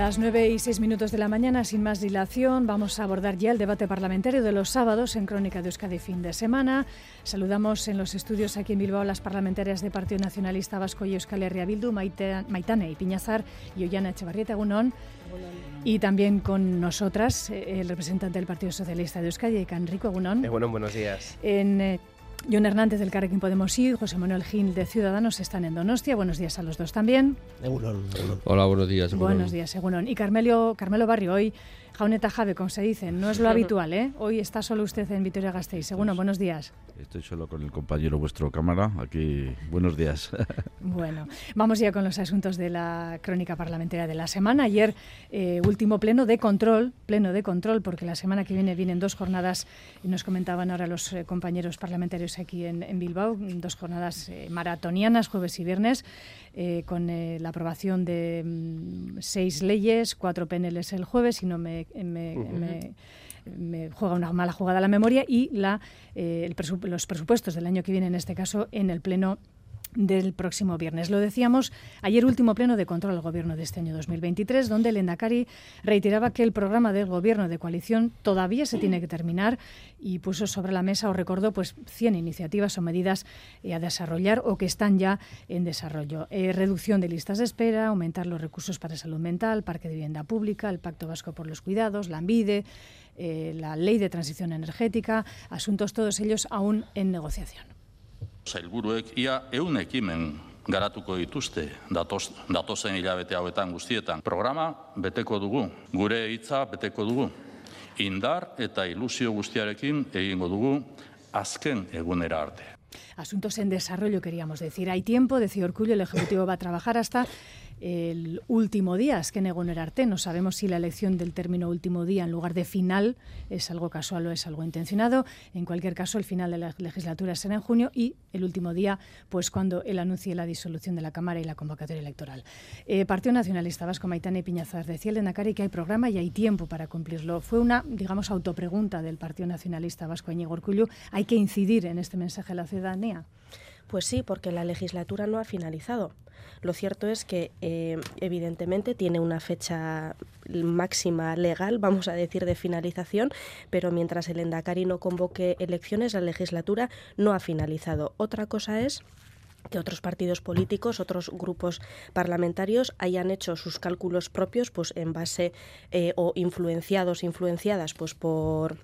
Las nueve y seis minutos de la mañana, sin más dilación, vamos a abordar ya el debate parlamentario de los sábados en Crónica de Euskadi fin de semana. Saludamos en los estudios aquí en Bilbao las parlamentarias de Partido Nacionalista Vasco y Euskal Herria Bildu, Maitane y Piñazar y Ollana Echevarrieta Gunón. Y también con nosotras eh, el representante del Partido Socialista de Euskadi, Enrico Gunón. Eh, bueno, buenos días. En, eh, John Hernández del Carrequín Podemos Ir, José Manuel Gil de Ciudadanos están en Donostia. Buenos días a los dos también. Hola, buenos días. Buenos días, Egunon. Y Carmelo, Carmelo Barrio, hoy Jauneta Jave, como se dice, no es lo habitual, ¿eh? Hoy está solo usted en Vitoria-Gasteiz. Segundo, buenos días. Estoy solo con el compañero vuestro cámara. Aquí, buenos días. Bueno, vamos ya con los asuntos de la crónica parlamentaria de la semana. Ayer, eh, último pleno de control, pleno de control, porque la semana que viene vienen dos jornadas, y nos comentaban ahora los eh, compañeros parlamentarios aquí en, Bilbao, dos jornadas eh, maratonianas, jueves y viernes, con la aprobación de mm, seis leyes, cuatro PNLs el jueves, y no me me, juega una mala jugada la memoria y la, eh, los presupuestos del año que viene, en este caso, en el Pleno del próximo viernes. Lo decíamos ayer último pleno de control al gobierno de este año 2023, donde el Endacari reiteraba que el programa del gobierno de coalición todavía se tiene que terminar y puso sobre la mesa o recordó pues 100 iniciativas o medidas eh, a desarrollar o que están ya en desarrollo. Eh, reducción de listas de espera, aumentar los recursos para salud mental, parque de vivienda pública, el Pacto Vasco por los Cuidados, la ANVIDE, eh, la Ley de Transición Energética, asuntos todos ellos aún en negociación. Sailburuek ia eun ekimen garatuko dituzte datos, datozen hilabete hauetan guztietan. Programa beteko dugu, gure hitza beteko dugu. Indar eta ilusio guztiarekin egingo dugu azken egunera arte. Asuntos en desarrollo, queríamos decir. Hay tiempo, decía Orcullo, el Ejecutivo va a trabajar hasta el último día, es que arte. No sabemos si la elección del término último día en lugar de final es algo casual o es algo intencionado. En cualquier caso, el final de la legislatura será en junio y el último día, pues cuando él anuncie la disolución de la Cámara y la convocatoria electoral. Eh, Partido Nacionalista Vasco, Maitane Piñazar, decía el Endacari que hay programa y hay tiempo para cumplirlo. Fue una, digamos, autopregunta del Partido Nacionalista Vasco, Añigo Orcullo. ¿Hay que incidir en este mensaje a la ciudadanía? Pues sí, porque la legislatura no ha finalizado. Lo cierto es que eh, evidentemente tiene una fecha máxima legal, vamos a decir, de finalización, pero mientras el Endacari no convoque elecciones, la legislatura no ha finalizado. Otra cosa es que otros partidos políticos, otros grupos parlamentarios hayan hecho sus cálculos propios, pues en base eh, o influenciados, influenciadas, pues por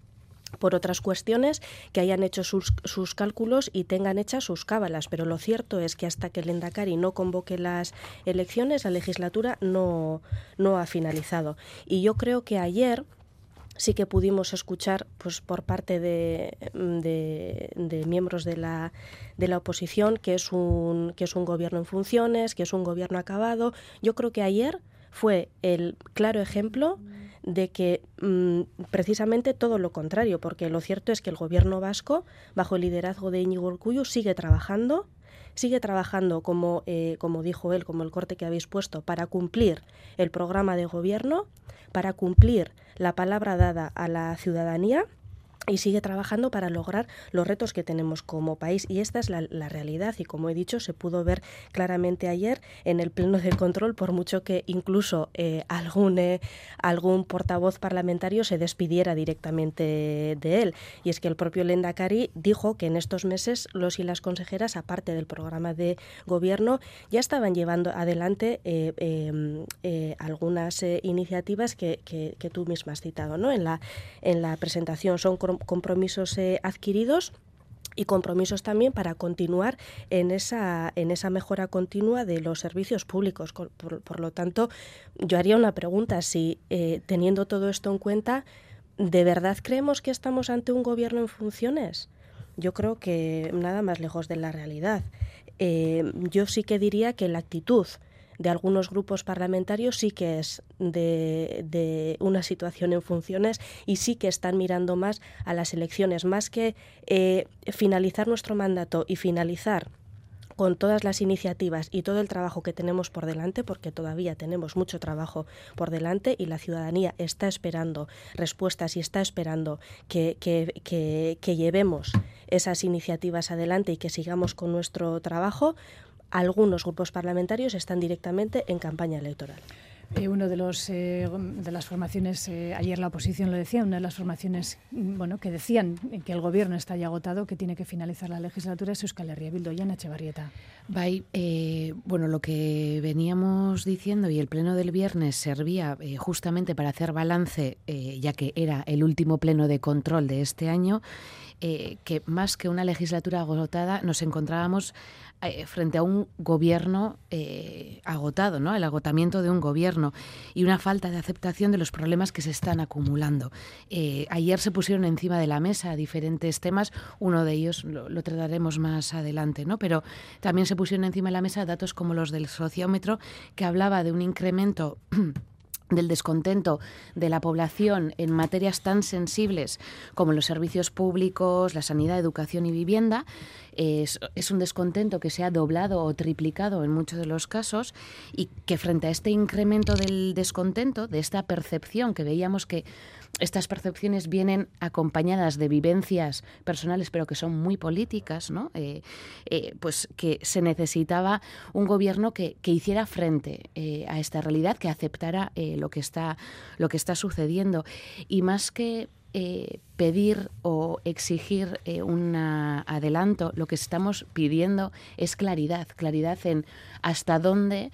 por otras cuestiones que hayan hecho sus, sus, cálculos y tengan hechas sus cábalas. Pero lo cierto es que hasta que el Endacari no convoque las elecciones, la legislatura no, no ha finalizado. Y yo creo que ayer sí que pudimos escuchar pues por parte de, de, de, miembros de la, de la oposición que es un que es un gobierno en funciones, que es un gobierno acabado. Yo creo que ayer fue el claro ejemplo de que mm, precisamente todo lo contrario, porque lo cierto es que el gobierno vasco, bajo el liderazgo de Íñigo Urcuyo, sigue trabajando, sigue trabajando como, eh, como dijo él, como el corte que habéis puesto, para cumplir el programa de gobierno, para cumplir la palabra dada a la ciudadanía y sigue trabajando para lograr los retos que tenemos como país. Y esta es la, realidad y como he dicho, se pudo ver claramente ayer en el pleno de control, por mucho que incluso eh, algún, eh, algún portavoz parlamentario se despidiera directamente de él. Y es que el propio Lendakari dijo que en estos meses los y las consejeras, aparte del programa de gobierno, ya estaban llevando adelante eh, em, algunas iniciativas que, que, que, tú misma has citado ¿no? en, la, en la presentación. Son compromisos eh, adquiridos y compromisos también para continuar en esa, en esa mejora continua de los servicios públicos. Por, lo tanto, yo haría una pregunta, si eh, teniendo todo esto en cuenta, ¿de verdad creemos que estamos ante un gobierno en funciones? Yo creo que nada más lejos de la realidad. Eh, yo sí que diría que la actitud de algunos grupos parlamentarios sí que es de, una situación en funciones y sí que están mirando más a las elecciones, más que eh, finalizar nuestro mandato y finalizar con todas las iniciativas y todo el trabajo que tenemos por delante, porque todavía tenemos mucho trabajo por delante y la ciudadanía está esperando respuestas y está esperando que, que, llevemos esas iniciativas adelante y que sigamos con nuestro trabajo, algunos grupos parlamentarios están directamente en campaña electoral. Eh, uno de los eh, de las formaciones eh, ayer la oposición lo decía una de las formaciones mm, bueno que decían que el gobierno está ya agotado que tiene que finalizar la legislatura es Euskal Herria Bildu Yana Echevarrieta bueno lo que veníamos diciendo y el pleno del viernes servía justamente para hacer balance ya que era el último pleno de control de este año que más que una legislatura agotada nos encontrábamos eh, frente a un gobierno eh, agotado, ¿no? El agotamiento de un gobierno y una falta de aceptación de los problemas que se están acumulando. Eh, ayer se pusieron encima de la mesa diferentes temas, uno de ellos lo, lo, trataremos más adelante, ¿no? Pero también se pusieron encima de la mesa datos como los del sociómetro, que hablaba de un incremento del descontento de la población en materias tan sensibles como los servicios públicos, la sanidad, educación y vivienda. Es, un descontento que se ha doblado o triplicado en muchos de los casos y que frente a este incremento del descontento, de esta percepción que veíamos que estas percepciones vienen acompañadas de vivencias personales, pero que son muy políticas, ¿no? Eh, eh, pues que se necesitaba un gobierno que, hiciera frente eh, a esta realidad, que aceptara lo, que está, lo que está sucediendo. Y más que pedir o exigir un adelanto, lo que estamos pidiendo es claridad, claridad en hasta dónde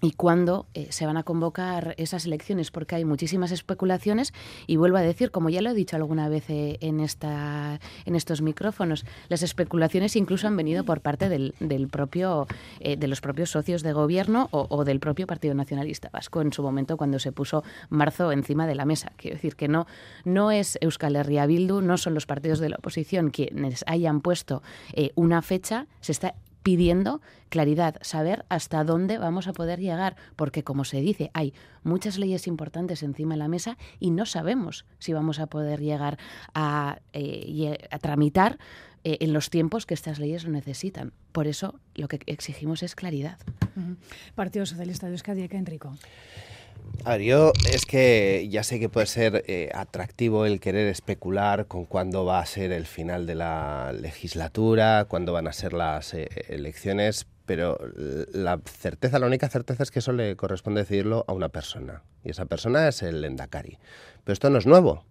y cuándo eh, se van a convocar esas elecciones, porque hay muchísimas especulaciones y vuelvo a decir, como ya lo he dicho alguna vez eh, en, esta, en estos micrófonos, las especulaciones incluso han venido por parte del, del propio, eh, de los propios socios de gobierno o, del propio Partido Nacionalista Vasco en su momento cuando se puso marzo encima de la mesa. Quiero decir que no, no es Euskal Herria Bildu, no son los partidos de la oposición quienes hayan puesto una fecha, se está pidiendo claridad, saber hasta dónde vamos a poder llegar, porque como se dice, hay muchas leyes importantes encima de la mesa y no sabemos si vamos a poder llegar a, eh, tramitar eh, en los tiempos que estas leyes lo necesitan. Por eso lo que exigimos es claridad. Partido Socialista de Euskadi, Enrico. A ver, yo es que ya sé que puede ser eh, atractivo el querer especular con cuándo va a ser el final de la legislatura, cuándo van a ser las eh, elecciones, pero la certeza, la única certeza es que eso le corresponde decidirlo a una persona, y esa persona es el Endacari. Pero esto no es nuevo,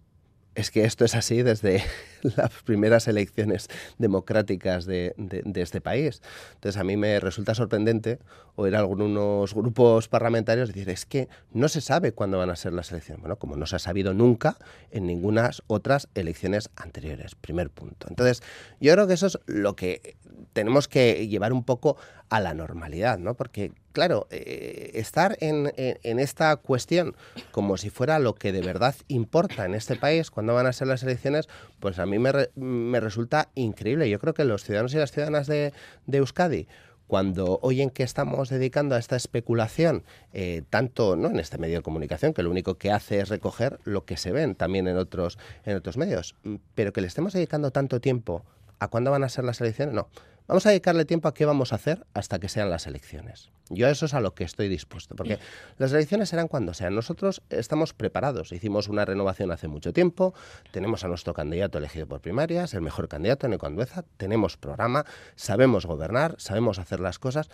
es que esto es así desde las primeras elecciones democráticas de, este país. Entonces a mí me resulta sorprendente oír a algunos grupos parlamentarios decir es que no se sabe cuándo van a ser las elecciones. Bueno, como no se ha sabido nunca en ninguna otras elecciones anteriores. Primer punto. Entonces yo creo que eso es lo que tenemos que llevar un poco a la normalidad, ¿no? Porque, claro, eh, estar en, esta cuestión como si fuera lo que de verdad importa en este país, cuando van a ser las elecciones, pues a mí me, resulta increíble. Yo creo que los ciudadanos y las ciudadanas de, Euskadi, cuando oyen que estamos dedicando a esta especulación, eh, tanto ¿no? en este medio de comunicación, que lo único que hace es recoger lo que se ven también en otros, en otros medios, pero que le estemos dedicando tanto tiempo a cuándo van a ser las elecciones, no. Vamos a dedicarle tiempo a qué vamos a hacer hasta que sean las elecciones. Yo a eso es a lo que estoy dispuesto, porque las elecciones serán cuando sean. Nosotros estamos preparados. Hicimos una renovación hace mucho tiempo, tenemos a nuestro candidato elegido por primarias, el mejor candidato, en Ecuandueza, tenemos programa, sabemos gobernar, sabemos hacer las cosas,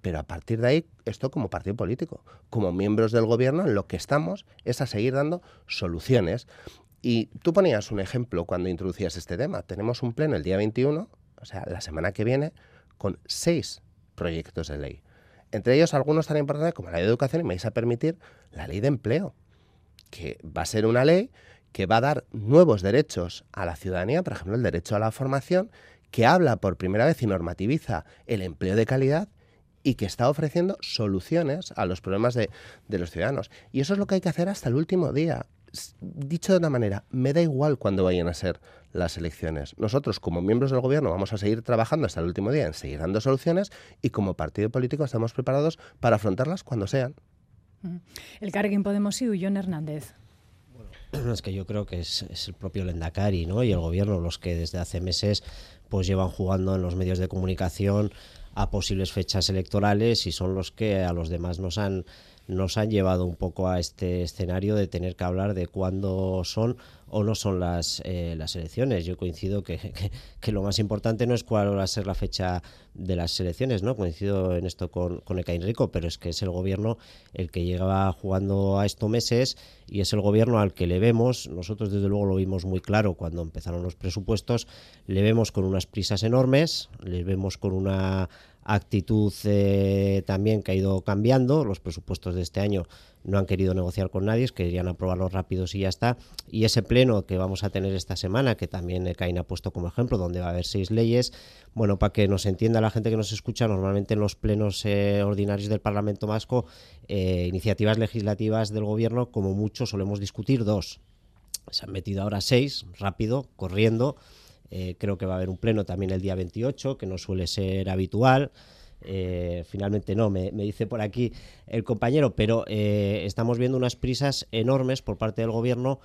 pero a partir de ahí, esto como partido político, como miembros del gobierno, en lo que estamos es a seguir dando soluciones. Y tú ponías un ejemplo cuando introducías este tema. Tenemos un pleno el día 21 o sea, la semana que viene, con seis proyectos de ley. Entre ellos algunos tan importantes como la ley de educación y me vais a permitir la ley de empleo, que va a ser una ley que va a dar nuevos derechos a la ciudadanía, por ejemplo, el derecho a la formación, que habla por primera vez y normativiza el empleo de calidad y que está ofreciendo soluciones a los problemas de, de los ciudadanos. Y eso es lo que hay que hacer hasta el último día dicho de una manera, me da igual cuándo vayan a ser las elecciones. Nosotros, como miembros del gobierno, vamos a seguir trabajando hasta el último día en seguir dando soluciones y como partido político estamos preparados para afrontarlas cuando sean. El Carguín Podemos y Ullón Hernández. es que yo creo que es, el propio Lendakari ¿no? y el gobierno los que desde hace meses pues llevan jugando en los medios de comunicación a posibles fechas electorales y son los que a los demás nos han nos han llevado un poco a este escenario de tener que hablar de cuándo son o no son las, eh, las elecciones. Yo coincido que, que, lo más importante no es cuál va a ser la fecha de las elecciones, ¿no? Coincido en esto con, con Eka Enrico, pero es que es el gobierno el que llegaba jugando a estos meses y es el gobierno al que le vemos, nosotros desde luego lo vimos muy claro cuando empezaron los presupuestos, le vemos con unas prisas enormes, le vemos con una actitud eh, también que ha ido cambiando. Los presupuestos de este año no han querido negociar con nadie, querían aprobarlos rápidos y ya está. Y ese pleno que vamos a tener esta semana, que también Caín ha puesto como ejemplo, donde va a haber seis leyes, bueno, para que nos entienda la gente que nos escucha, normalmente en los plenos eh, ordinarios del Parlamento Vasco, eh, iniciativas legislativas del Gobierno, como mucho solemos discutir dos. Se han metido ahora seis, rápido, corriendo eh, creo que va a haber un pleno también el día 28, que no suele ser habitual. Eh, finalmente no, me, dice por aquí el compañero, pero eh, estamos viendo unas prisas enormes por parte del gobierno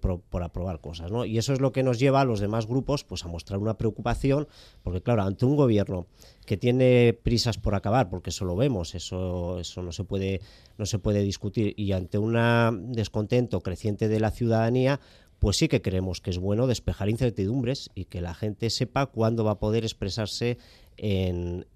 por, aprobar cosas, ¿no? Y eso es lo que nos lleva a los demás grupos pues, a mostrar una preocupación, porque claro, ante un gobierno que tiene prisas por acabar, porque eso lo vemos, eso, eso no, se puede, no se puede discutir, y ante un descontento creciente de la ciudadanía, pues sí que creemos que es bueno despejar incertidumbres y que la gente sepa cuándo va a poder expresarse en,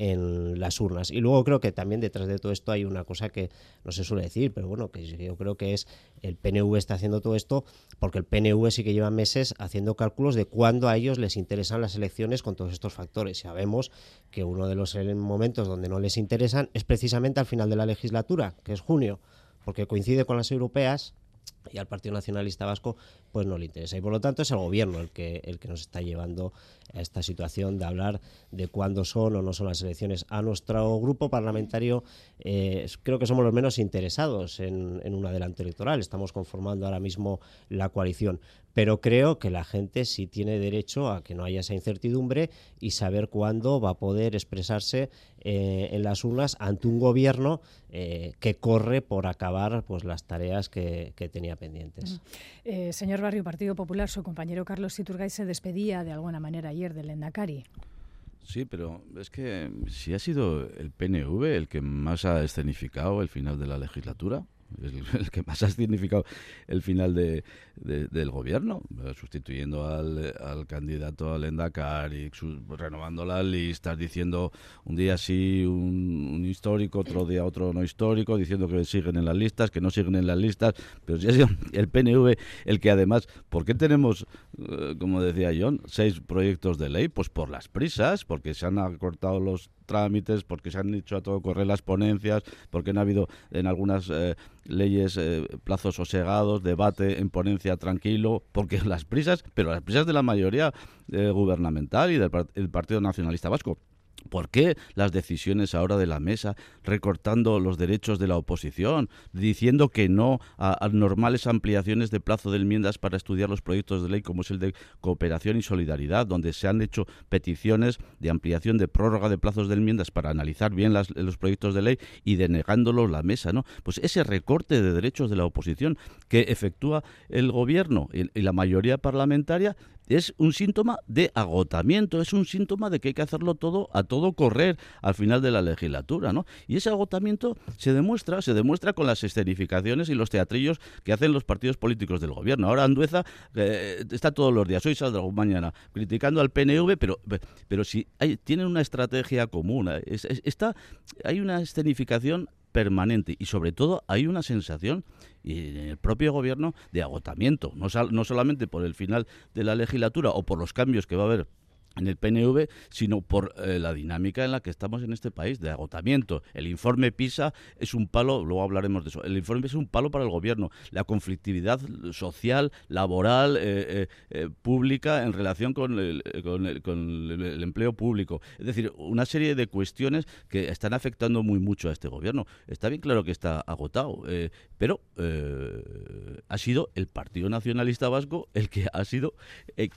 las urnas. Y luego creo que también detrás de todo esto hay una cosa que no se suele decir, pero bueno, que yo creo que es el PNV está haciendo todo esto porque el PNV sí que lleva meses haciendo cálculos de cuándo a ellos les interesan las elecciones con todos estos factores. Sabemos que uno de los momentos donde no les interesan es precisamente al final de la legislatura, que es junio, porque coincide con las europeas y al Partido Nacionalista Vasco pues no le interesa. Y por lo tanto es el gobierno el que el que nos está llevando a esta situación de hablar de cuándo son o no son las elecciones. A nuestro grupo parlamentario eh, creo que somos los menos interesados en, en un adelanto electoral. Estamos conformando ahora mismo la coalición. Pero creo que la gente sí tiene derecho a que no haya esa incertidumbre y saber cuándo va a poder expresarse eh, en las urnas ante un gobierno eh, que corre por acabar pues las tareas que, tenía pendientes. Eh, señor Barrio, Partido Popular, su compañero Carlos Iturgay se despedía de alguna manera ayer del Endacari. Sí, pero es que si ha sido el PNV el que más ha escenificado el final de la legislatura, el, que más ha significado el final de, del gobierno, sustituyendo al, al candidato al Endacar y renovando las listas, diciendo un día sí un, histórico, otro día otro no histórico, diciendo que siguen en las listas, que no siguen en las listas, pero si ha sido el PNV el que además, ¿por qué tenemos, eh, como decía John, seis proyectos de ley? Pues por las prisas, porque se han acortado los trámites, porque se han hecho a todo correr las ponencias, porque no ha habido en algunas eh, leyes eh, plazos sosegados, debate en ponencia tranquilo, porque las prisas, pero las prisas de la mayoría eh, gubernamental y del Partido Nacionalista Vasco. ¿Por qué las decisiones ahora de la mesa recortando los derechos de la oposición, diciendo que no a, normales ampliaciones de plazo de enmiendas para estudiar los proyectos de ley como es el de cooperación y solidaridad, donde se han hecho peticiones de ampliación de prórroga de plazos de enmiendas para analizar bien los proyectos de ley y denegándolos la mesa, ¿no? Pues ese recorte de derechos de la oposición que efectúa el gobierno y la mayoría parlamentaria es un síntoma de agotamiento, es un síntoma de que hay que hacerlo todo a todo correr al final de la legislatura, ¿no? Y ese agotamiento se demuestra, se demuestra con las escenificaciones y los teatrillos que hacen los partidos políticos del gobierno. Ahora Andueza eh, está todos los días, hoy saldrá mañana, criticando al PNV, pero, pero si hay, tienen una estrategia común, eh, está, hay una escenificación permanente. Y sobre todo hay una sensación en el propio gobierno de agotamiento, no, no solamente por el final de la legislatura o por los cambios que va a haber en el PNV, sino por eh, la dinámica en la que estamos en este país, de agotamiento. El informe PISA es un palo, luego hablaremos de eso, el informe es un palo para el gobierno. La conflictividad social, laboral, eh, eh, pública en relación con, el, con, el, empleo público. Es decir, una serie de cuestiones que están afectando muy mucho a este gobierno. Está bien claro que está agotado, pero ha sido el Partido Nacionalista Vasco el que ha sido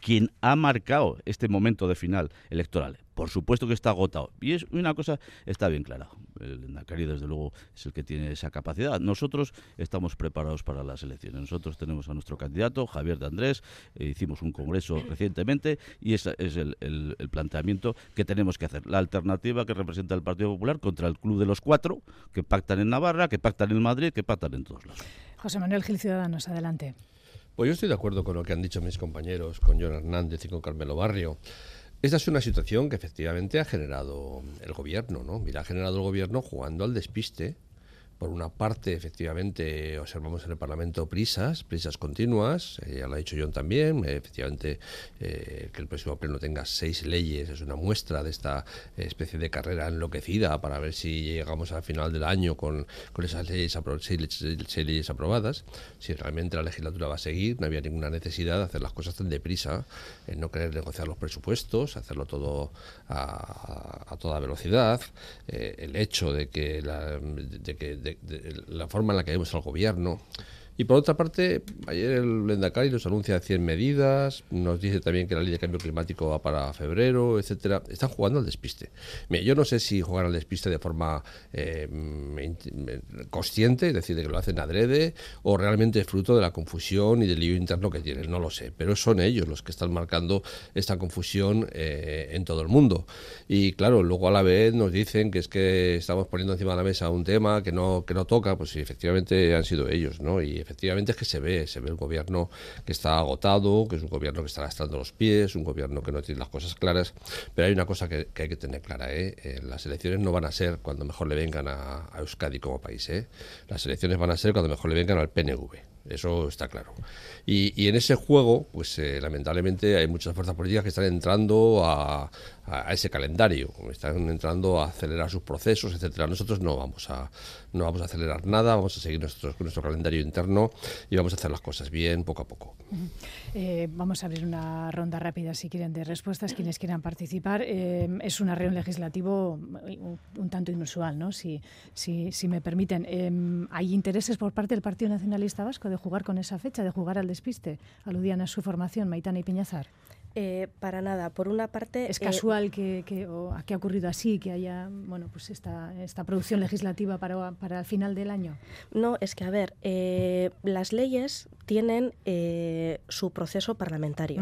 quien ha marcado este momento de final electoral. Por supuesto que está agotado. Y es una cosa está bien clara. El Nacari, desde luego, es el que tiene esa capacidad. Nosotros estamos preparados para las elecciones. Nosotros tenemos a nuestro candidato, Javier de Andrés. Eh, hicimos un congreso recientemente y ese es el, el, planteamiento que tenemos que hacer. La alternativa que representa el Partido Popular contra el Club de los Cuatro, que pactan en Navarra, que pactan en Madrid, que pactan en todos lados. José Manuel Gil Ciudadanos, adelante. Pues yo estoy de acuerdo con lo que han dicho mis compañeros, con John Hernández y con Carmelo Barrio. Esta es una situación que efectivamente ha generado el gobierno, ¿no? Mira, ha generado el gobierno jugando al despiste por una parte, efectivamente, observamos en el Parlamento prisas, prisas continuas, eh, ya lo ha dicho John también, eh, efectivamente, eh, que el próximo pleno tenga seis leyes es una muestra de esta especie de carrera enloquecida para ver si llegamos al final del año con, con esas leyes, seis, leyes aprobadas. Si realmente la legislatura va a seguir, no había ninguna necesidad de hacer las cosas tan deprisa, en no querer negociar los presupuestos, hacerlo todo a, toda velocidad, el hecho de que, la, de que la forma en la que vemos al gobierno. Y por otra parte, ayer el Lendakari nos anuncia 100 medidas, nos dice también que la ley de cambio climático va para febrero, etcétera. Están jugando al despiste. Mira, yo no sé si juegan al despiste de forma eh, consciente, es decir, de que lo hacen adrede, o realmente es fruto de la confusión y del lío interno que tienen, no lo sé. Pero son ellos los que están marcando esta confusión eh, en todo el mundo. Y claro, luego a la vez nos dicen que es que estamos poniendo encima de la mesa un tema que no, que no toca, pues sí, efectivamente han sido ellos, ¿no? Efectivamente es que se ve, se ve el gobierno que está agotado, que es un gobierno que está lastrando los pies, un gobierno que no tiene las cosas claras, pero hay una cosa que, hay que tener clara, ¿eh? ¿eh? las elecciones no van a ser cuando mejor le vengan a, Euskadi como país, ¿eh? las elecciones van a ser cuando mejor le vengan al PNV, eso está claro. Y, en ese juego, pues eh, lamentablemente hay muchas fuerzas políticas que están entrando a, a, ese calendario, están entrando a acelerar sus procesos, etcétera. Nosotros no vamos a no vamos a acelerar nada, vamos a seguir nuestro, nuestro calendario interno y vamos a hacer las cosas bien poco a poco. Eh, vamos a abrir una ronda rápida, si quieren, de respuestas, quienes quieran participar. Eh, es una reunión legislativo un, tanto inusual, ¿no? Si, si, si me permiten. Eh, ¿Hay intereses por parte del Partido Nacionalista Vasco de jugar con esa fecha, de jugar al despiste? Aludían a su formación, Maitana y Piñazar. Eh, para nada. Por una parte... ¿Es eh, casual que, que, ha ocurrido así, que haya bueno, pues esta, esta producción legislativa para, para el final del año? No, es que, a ver, eh, las leyes tienen su proceso parlamentario,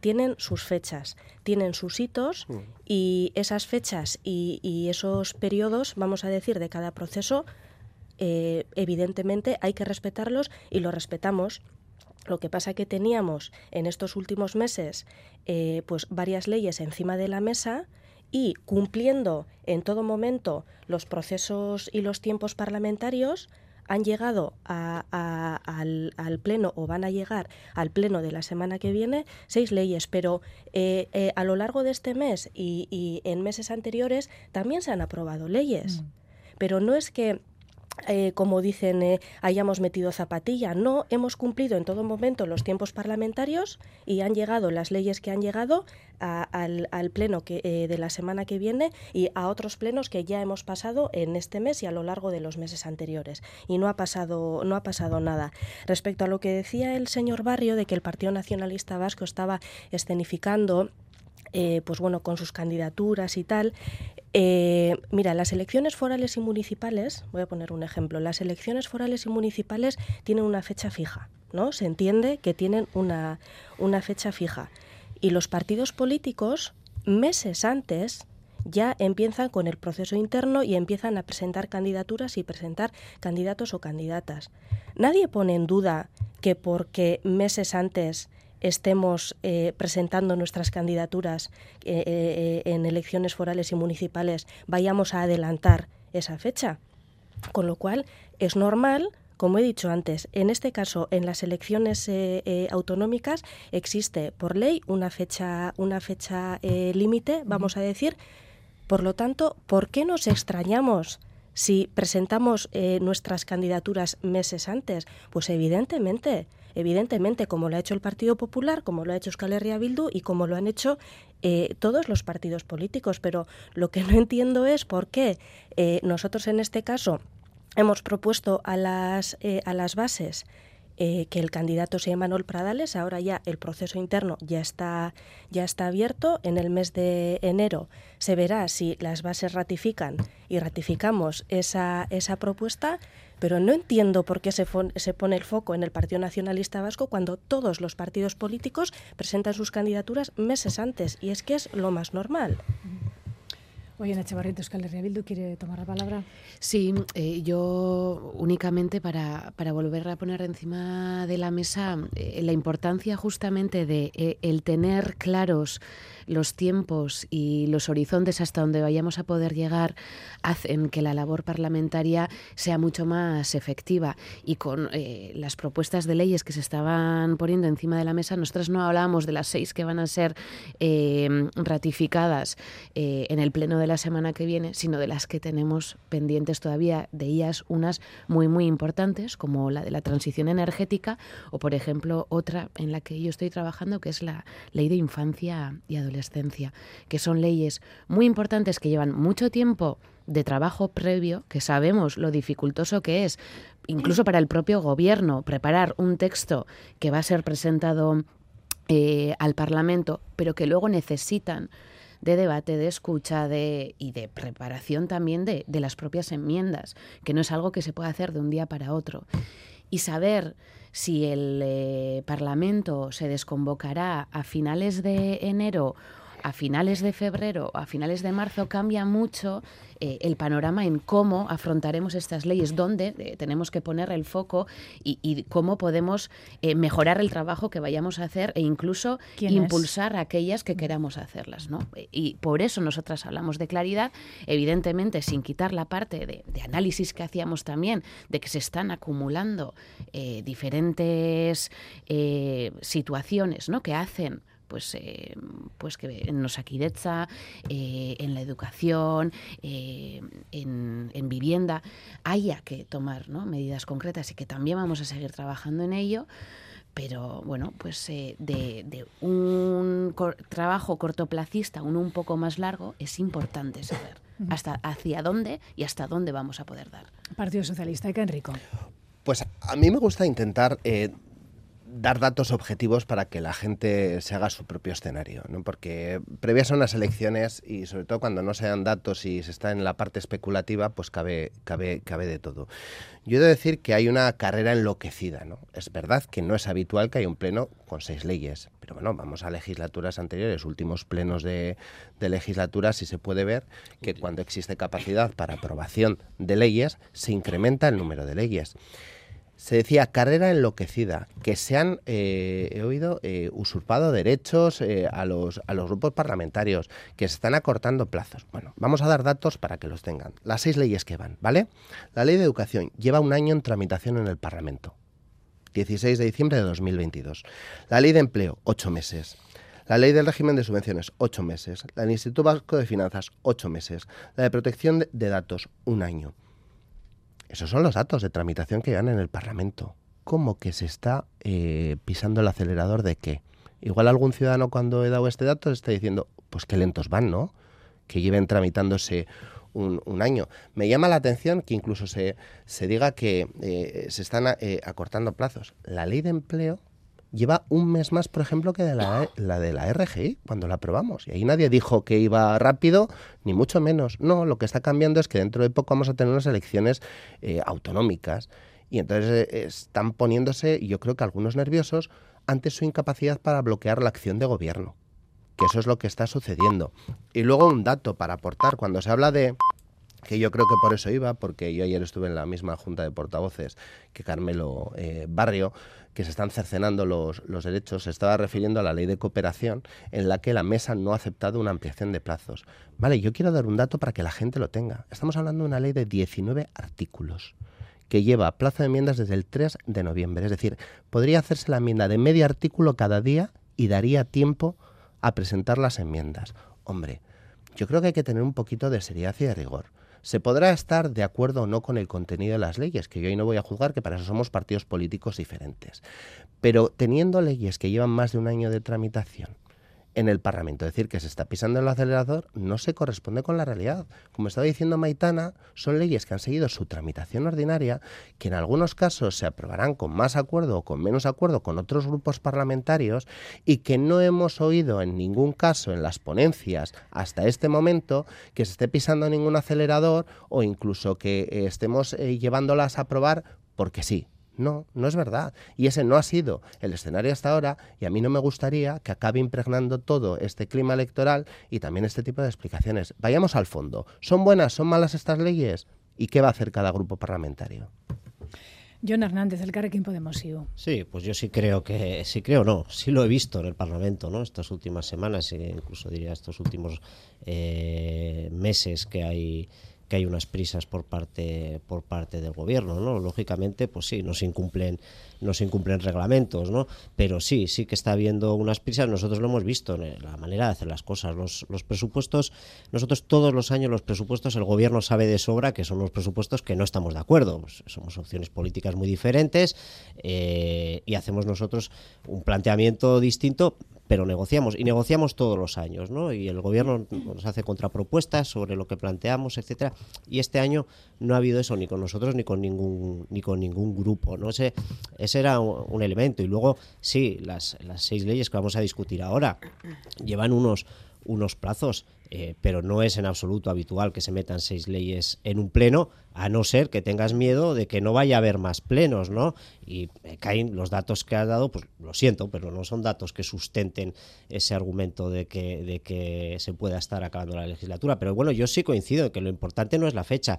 tienen sus fechas, tienen sus hitos mm. y esas fechas y, y, esos periodos, vamos a decir, de cada proceso, evidentemente hay que respetarlos y los respetamos lo que pasa que teníamos en estos últimos meses eh, pues varias leyes encima de la mesa y cumpliendo en todo momento los procesos y los tiempos parlamentarios, han llegado al, Pleno o van a llegar al Pleno de la semana que viene seis leyes, pero eh, eh, a lo largo de este mes y, en meses anteriores también se han aprobado leyes. Mm. Pero no es que eh, como dicen, eh, hayamos metido zapatilla. No, hemos cumplido en todo momento los tiempos parlamentarios y han llegado las leyes que han llegado al, pleno que, eh, de la semana que viene y a otros plenos que ya hemos pasado en este mes y a lo largo de los meses anteriores. Y no ha pasado, no ha pasado nada. Respecto a lo que decía el señor Barrio de que el Partido Nacionalista Vasco estaba escenificando pues bueno, con sus candidaturas y tal. Eh, mira, las elecciones forales y municipales, voy a poner un ejemplo, las elecciones forales y municipales tienen una fecha fija, ¿no? Se entiende que tienen una, una fecha fija. Y los partidos políticos, meses antes, ya empiezan con el proceso interno y empiezan a presentar candidaturas y presentar candidatos o candidatas. Nadie pone en duda que porque meses antes estemos eh, presentando nuestras candidaturas eh, eh, en elecciones forales y municipales, vayamos a adelantar esa fecha. Con lo cual, es normal como he dicho antes, en este caso, en las elecciones autonómicas existe por ley una fecha, una fecha límite, vamos a decir. Por lo tanto, ¿por qué nos extrañamos si presentamos nuestras candidaturas meses antes? Pues evidentemente evidentemente, como lo ha hecho el Partido Popular, como lo ha hecho Euskal Herria Bildu y como lo han hecho eh, todos los partidos políticos. Pero lo que no entiendo es por qué eh, nosotros en este caso hemos propuesto a las, eh, a las bases eh, que el candidato sea Manuel Pradales. Ahora ya el proceso interno ya está, ya está abierto. En el mes de enero se verá si las bases ratifican y ratificamos esa, esa propuesta pero no entiendo por qué se, se, pone el foco en el Partido Nacionalista Vasco cuando todos los partidos políticos presentan sus candidaturas meses antes, y es que es lo más normal. Oye, Nacho Barrientos, Bildu quiere tomar la palabra. Sí, eh, yo únicamente para, para, volver a poner encima de la mesa eh, la importancia justamente de eh, el tener claros los tiempos y los horizontes hasta donde vayamos a poder llegar hacen que la labor parlamentaria sea mucho más efectiva. Y con eh, las propuestas de leyes que se estaban poniendo encima de la mesa, nosotros no hablábamos de las seis que van a ser ratificadas en el pleno de la semana que viene, sino de las que tenemos pendientes todavía, de ellas unas muy, muy importantes, como la de la transición energética o, por ejemplo, otra en la que yo estoy trabajando, que es la ley de infancia y adolescencia que son leyes muy importantes que llevan mucho tiempo de trabajo previo, que sabemos lo dificultoso que es, incluso para el propio gobierno, preparar un texto que va a ser presentado eh, al Parlamento, pero que luego necesitan de debate, de escucha de, y de preparación también de, de las propias enmiendas, que no es algo que se pueda hacer de un día para otro. Y saber si el eh, Parlamento se desconvocará a finales de enero a finales de febrero, a finales de marzo, cambia mucho eh, el panorama en cómo afrontaremos estas leyes, dónde eh, tenemos que poner el foco y, cómo podemos eh, mejorar el trabajo que vayamos a hacer e incluso impulsar aquellas que queramos hacerlas. ¿no? Y por eso nosotras hablamos de claridad, evidentemente sin quitar la parte de, de análisis que hacíamos también, de que se están acumulando diferentes situaciones ¿no? que hacen pues, eh, pues que en Osakidecha, eh, en la educación, eh, en, vivienda, haya que tomar medidas concretas y que también vamos a seguir trabajando en ello pero bueno, pues de, un trabajo cortoplacista, uno un poco más largo, es importante saber hasta hacia dónde y hasta dónde vamos a poder dar. Partido Socialista, ¿y qué Enrico? Pues a mí me gusta intentar dar datos objetivos para que la gente se haga su propio escenario, ¿no? porque previas a unas elecciones y sobre todo cuando no se dan datos y se está en la parte especulativa, pues cabe, cabe, cabe de todo. Yo he de decir que hay una carrera enloquecida. ¿no? Es verdad que no es habitual que haya un pleno con seis leyes, pero bueno, vamos a legislaturas anteriores, últimos plenos de, de legislaturas y se puede ver que cuando existe capacidad para aprobación de leyes, se incrementa el número de leyes se decía carrera enloquecida, que se han, eh, oído, eh, usurpado derechos eh, a, los, a los grupos parlamentarios, que se están acortando plazos. Bueno, vamos a dar datos para que los tengan. Las seis leyes que van, ¿vale? La ley de educación lleva un año en tramitación en el Parlamento. 16 de diciembre de 2022. La ley de empleo, ocho meses. La ley del régimen de subvenciones, ocho meses. La del Instituto Vasco de Finanzas, ocho meses. La de protección de datos, un año. Esos son los datos de tramitación que dan en el Parlamento. ¿Cómo que se está eh, pisando el acelerador de qué? Igual algún ciudadano cuando he dado este dato está diciendo, pues qué lentos van, ¿no? Que lleven tramitándose un, año. Me llama la atención que incluso se, se diga que eh, se están eh, acortando plazos. La ley de empleo lleva un mes más, por ejemplo, que de la, de la RGI, cuando la aprobamos. Y ahí nadie dijo que iba rápido, ni mucho menos. No, lo que está cambiando es que dentro de poco vamos a tener unas elecciones eh, autonómicas. Y entonces eh, están poniéndose, yo creo que algunos nerviosos, ante su incapacidad para bloquear la acción de gobierno. Que eso es lo que está sucediendo. Y luego un dato para aportar, cuando se habla de que yo creo que por eso iba, porque yo ayer estuve en la misma junta de portavoces que Carmelo eh, Barrio, que se están cercenando los, los, derechos, se estaba refiriendo a la ley de cooperación en la que la mesa no ha aceptado una ampliación de plazos. Vale, yo quiero dar un dato para que la gente lo tenga. Estamos hablando de una ley de 19 artículos que lleva plazo de enmiendas desde el 3 de noviembre. Es decir, podría hacerse la enmienda de medio artículo cada día y daría tiempo a presentar las enmiendas. Hombre, yo creo que hay que tener un poquito de seriedad y de rigor. Se podrá estar de acuerdo o no con el contenido de las leyes, que yo hoy no voy a juzgar, que para eso somos partidos políticos diferentes. Pero teniendo leyes que llevan más de un año de tramitación en el Parlamento. Es decir, que se está pisando el acelerador no se corresponde con la realidad. Como estaba diciendo Maitana, son leyes que han seguido su tramitación ordinaria, que en algunos casos se aprobarán con más acuerdo o con menos acuerdo con otros grupos parlamentarios y que no hemos oído en ningún caso en las ponencias hasta este momento que se esté pisando ningún acelerador o incluso que eh, estemos eh, llevándolas a aprobar porque sí, no, no es verdad. Y ese no ha sido el escenario hasta ahora y a mí no me gustaría que acabe impregnando todo este clima electoral y también este tipo de explicaciones. Vayamos al fondo. ¿Son buenas, son malas estas leyes? ¿Y qué va a hacer cada grupo parlamentario? John Hernández, el Carrequín Podemos IU. Sí, pues yo sí creo que, sí creo no, sí lo he visto en el Parlamento, ¿no? Estas últimas semanas, e incluso diría estos últimos eh, meses que hay que hay unas prisas por parte por parte del gobierno, ¿no? Lógicamente, pues sí, no se incumplen no se incumplen reglamentos, ¿no? Pero sí, sí que está habiendo unas prisas, nosotros lo hemos visto en la manera de hacer las cosas, los, los presupuestos, nosotros todos los años los presupuestos, el gobierno sabe de sobra que son los presupuestos que no estamos de acuerdo, pues somos opciones políticas muy diferentes eh, y hacemos nosotros un planteamiento distinto, pero negociamos y negociamos todos los años, ¿no? Y el gobierno nos hace contrapropuestas sobre lo que planteamos, etcétera. Y este año no ha habido eso ni con nosotros ni con ningún ni con ningún grupo, ¿no? Era un, elemento. Y luego, sí, las, las seis leyes que vamos a discutir ahora llevan unos unos plazos, eh, pero no es en absoluto habitual que se metan seis leyes en un pleno, a no ser que tengas miedo de que no vaya a haber más plenos, ¿no? Y eh, caen los datos que has dado, pues lo siento, pero no son datos que sustenten ese argumento de que, de que se pueda estar acabando la legislatura. Pero bueno, yo sí coincido en que lo importante no es la fecha,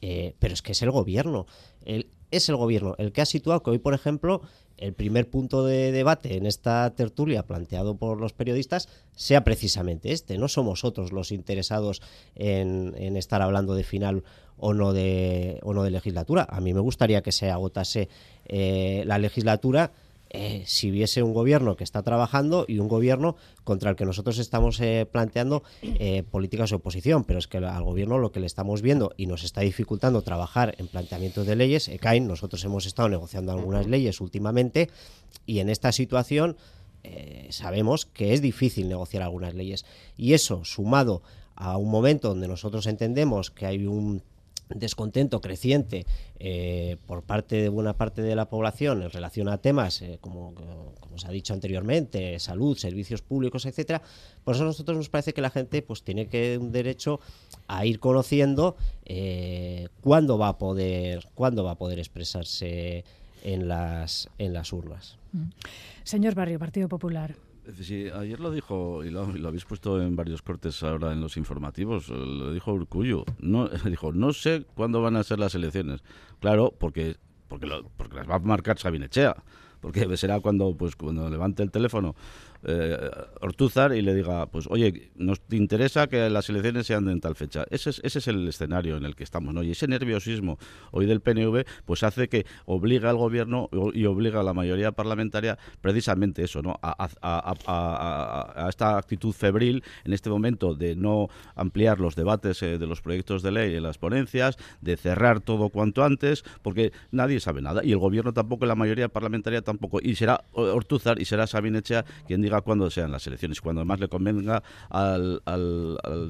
eh, pero es que es el gobierno. El, es el gobierno el que ha situado que hoy, por ejemplo, el primer punto de debate en esta tertulia planteado por los periodistas sea precisamente este. No somos otros los interesados en, estar hablando de final o no de, o no de legislatura. A mí me gustaría que se agotase eh, la legislatura eh, si hubiese un gobierno que está trabajando y un gobierno contra el que nosotros estamos eh, planteando eh, políticas de oposición, pero es que al gobierno lo que le estamos viendo y nos está dificultando trabajar en planteamientos de leyes, ECAIN, nosotros hemos estado negociando algunas leyes últimamente y en esta situación sabemos que es difícil negociar algunas leyes. Y eso sumado a un momento donde nosotros entendemos que hay un descontento creciente eh, por parte de buena parte de la población en relación a temas eh, como, como se ha dicho anteriormente salud servicios públicos etcétera por eso a nosotros nos parece que la gente pues tiene que un derecho a ir conociendo eh, cuándo va a poder cuándo va a poder expresarse en las en las urnas mm. señor Barrio Partido Popular Sí, ayer lo dijo, y lo, habéis puesto en varios cortes ahora en los informativos, lo dijo Urcullo. No, dijo, no sé cuándo van a ser las elecciones. Claro, porque, porque, porque las va a marcar Sabinechea. Porque será cuando, pues, cuando levante el teléfono eh, Ortúzar y le diga, pues oye, nos interesa que las elecciones sean en tal fecha. Ese es, ese es el escenario en el que estamos, ¿no? Y ese nerviosismo hoy del PNV, pues hace que obliga al gobierno y obliga a la mayoría parlamentaria precisamente eso, ¿no? A, esta actitud febril en este momento de no ampliar los debates eh, de los proyectos de ley en las ponencias, de cerrar todo cuanto antes, porque nadie sabe nada y el gobierno tampoco, la mayoría parlamentaria tampoco, y será Ortúzar y será Sabine Echea quien diga cuando sean las elecciones. Cuando más le convenga al,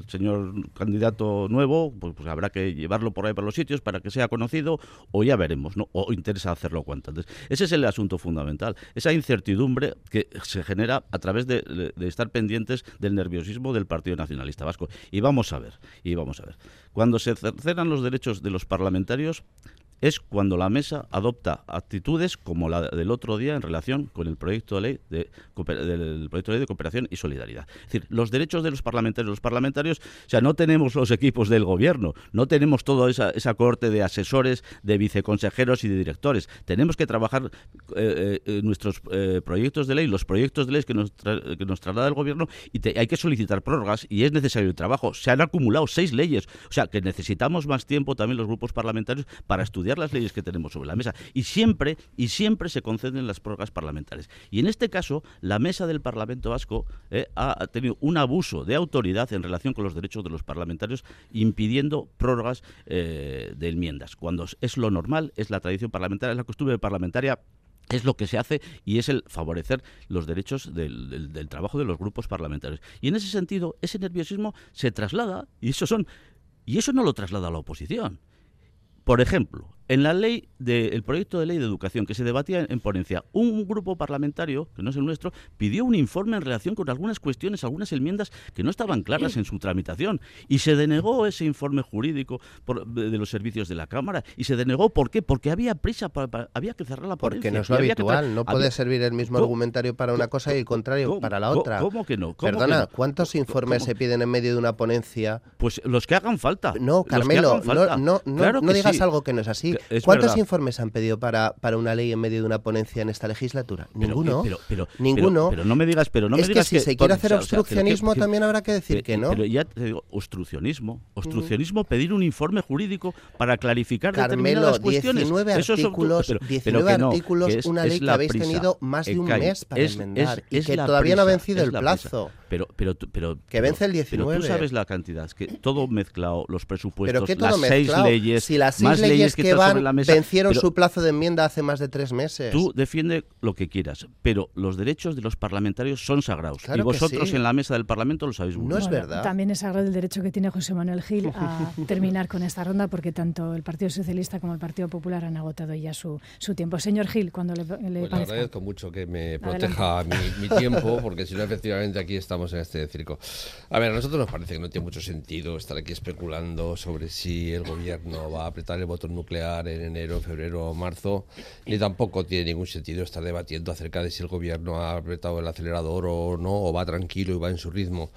señor candidato nuevo, pues, pues, habrá que llevarlo por ahí para los sitios para que sea conocido o ya veremos, ¿no? O interesa hacerlo cuanto antes. Ese es el asunto fundamental, esa incertidumbre que se genera a través de, de estar pendientes del nerviosismo del Partido Nacionalista Vasco. Y vamos a ver, y vamos a ver. Cuando se cercenan los derechos de los parlamentarios, es cuando la mesa adopta actitudes como la del otro día en relación con el proyecto de ley de, del proyecto de, ley de cooperación y solidaridad. Es decir, los derechos de los parlamentarios, los parlamentarios, o sea, no tenemos los equipos del gobierno, no tenemos toda esa, corte de asesores, de viceconsejeros y de directores. Tenemos que trabajar eh, eh, nuestros eh, proyectos de ley, los proyectos de ley que nos, que nos traslada el gobierno y hay que solicitar prórrogas y es necesario el trabajo. Se han acumulado seis leyes, o sea, que necesitamos más tiempo también los grupos parlamentarios para estudiar las leyes que tenemos sobre la mesa y siempre y siempre se conceden las prórrogas parlamentarias. Y en este caso, la mesa del Parlamento Vasco eh, ha tenido un abuso de autoridad en relación con los derechos de los parlamentarios, impidiendo prórrogas eh, de enmiendas, cuando es lo normal, es la tradición parlamentaria, es la costumbre parlamentaria es lo que se hace y es el favorecer los derechos del, trabajo de los grupos parlamentarios. Y en ese sentido, ese nerviosismo se traslada, y eso son, y eso no lo traslada a la oposición. Por ejemplo, en la ley del proyecto de ley de educación que se debatía en, ponencia, un grupo parlamentario, que no es el nuestro, pidió un informe en relación con algunas cuestiones, algunas enmiendas que no estaban claras en su tramitación y se denegó ese informe jurídico de, los servicios de la Cámara y se denegó ¿por qué? Porque había prisa, para, había que cerrar la ponencia. Porque no es lo habitual, no puede servir el mismo argumentario para una cosa y el contrario para la otra. ¿Cómo que no? Perdona, ¿cuántos informes se piden en medio de una ponencia? Pues los que hagan falta. No, Carmelo, no, no, digas algo que no es así. ¿Cuántos informes han pedido para, para una ley en medio de una ponencia en esta legislatura? Ninguno. Pero, Ninguno. Pero, no me digas, pero no es me digas que si se quiere hacer obstruccionismo también habrá que decir que no. Pero ya te digo, obstruccionismo, obstruccionismo, pedir un informe jurídico para clarificar Carmelo, determinadas cuestiones. 19 artículos, pero, 19 artículos, una ley que habéis tenido más de un mes para enmendar y que todavía no ha vencido el plazo. Pero, pero, pero, que vence el 19. Pero tú sabes la cantidad, es que todo mezclado, los presupuestos, las seis leyes, si las seis leyes que, van vencieron su plazo de enmienda hace más de tres meses. Tú defiende lo que quieras, pero los derechos de los parlamentarios son sagrados. y vosotros en la mesa del Parlamento lo sabéis muy No es verdad. También es sagrado el derecho que tiene José Manuel Gil a terminar con esta ronda, porque tanto el Partido Socialista como el Partido Popular han agotado ya su, su tiempo. Señor Gil, cuando le, le pues agradezco mucho que me proteja mi, mi tiempo, porque si no, efectivamente aquí estamos en este circo. A ver, a nosotros nos parece que no tiene mucho sentido estar aquí especulando sobre si el gobierno va a apretar el botón nuclear en enero, febrero o marzo, ni tampoco tiene ningún sentido estar debatiendo acerca de si el gobierno ha apretado el acelerador o no, o va tranquilo y va en su ritmo.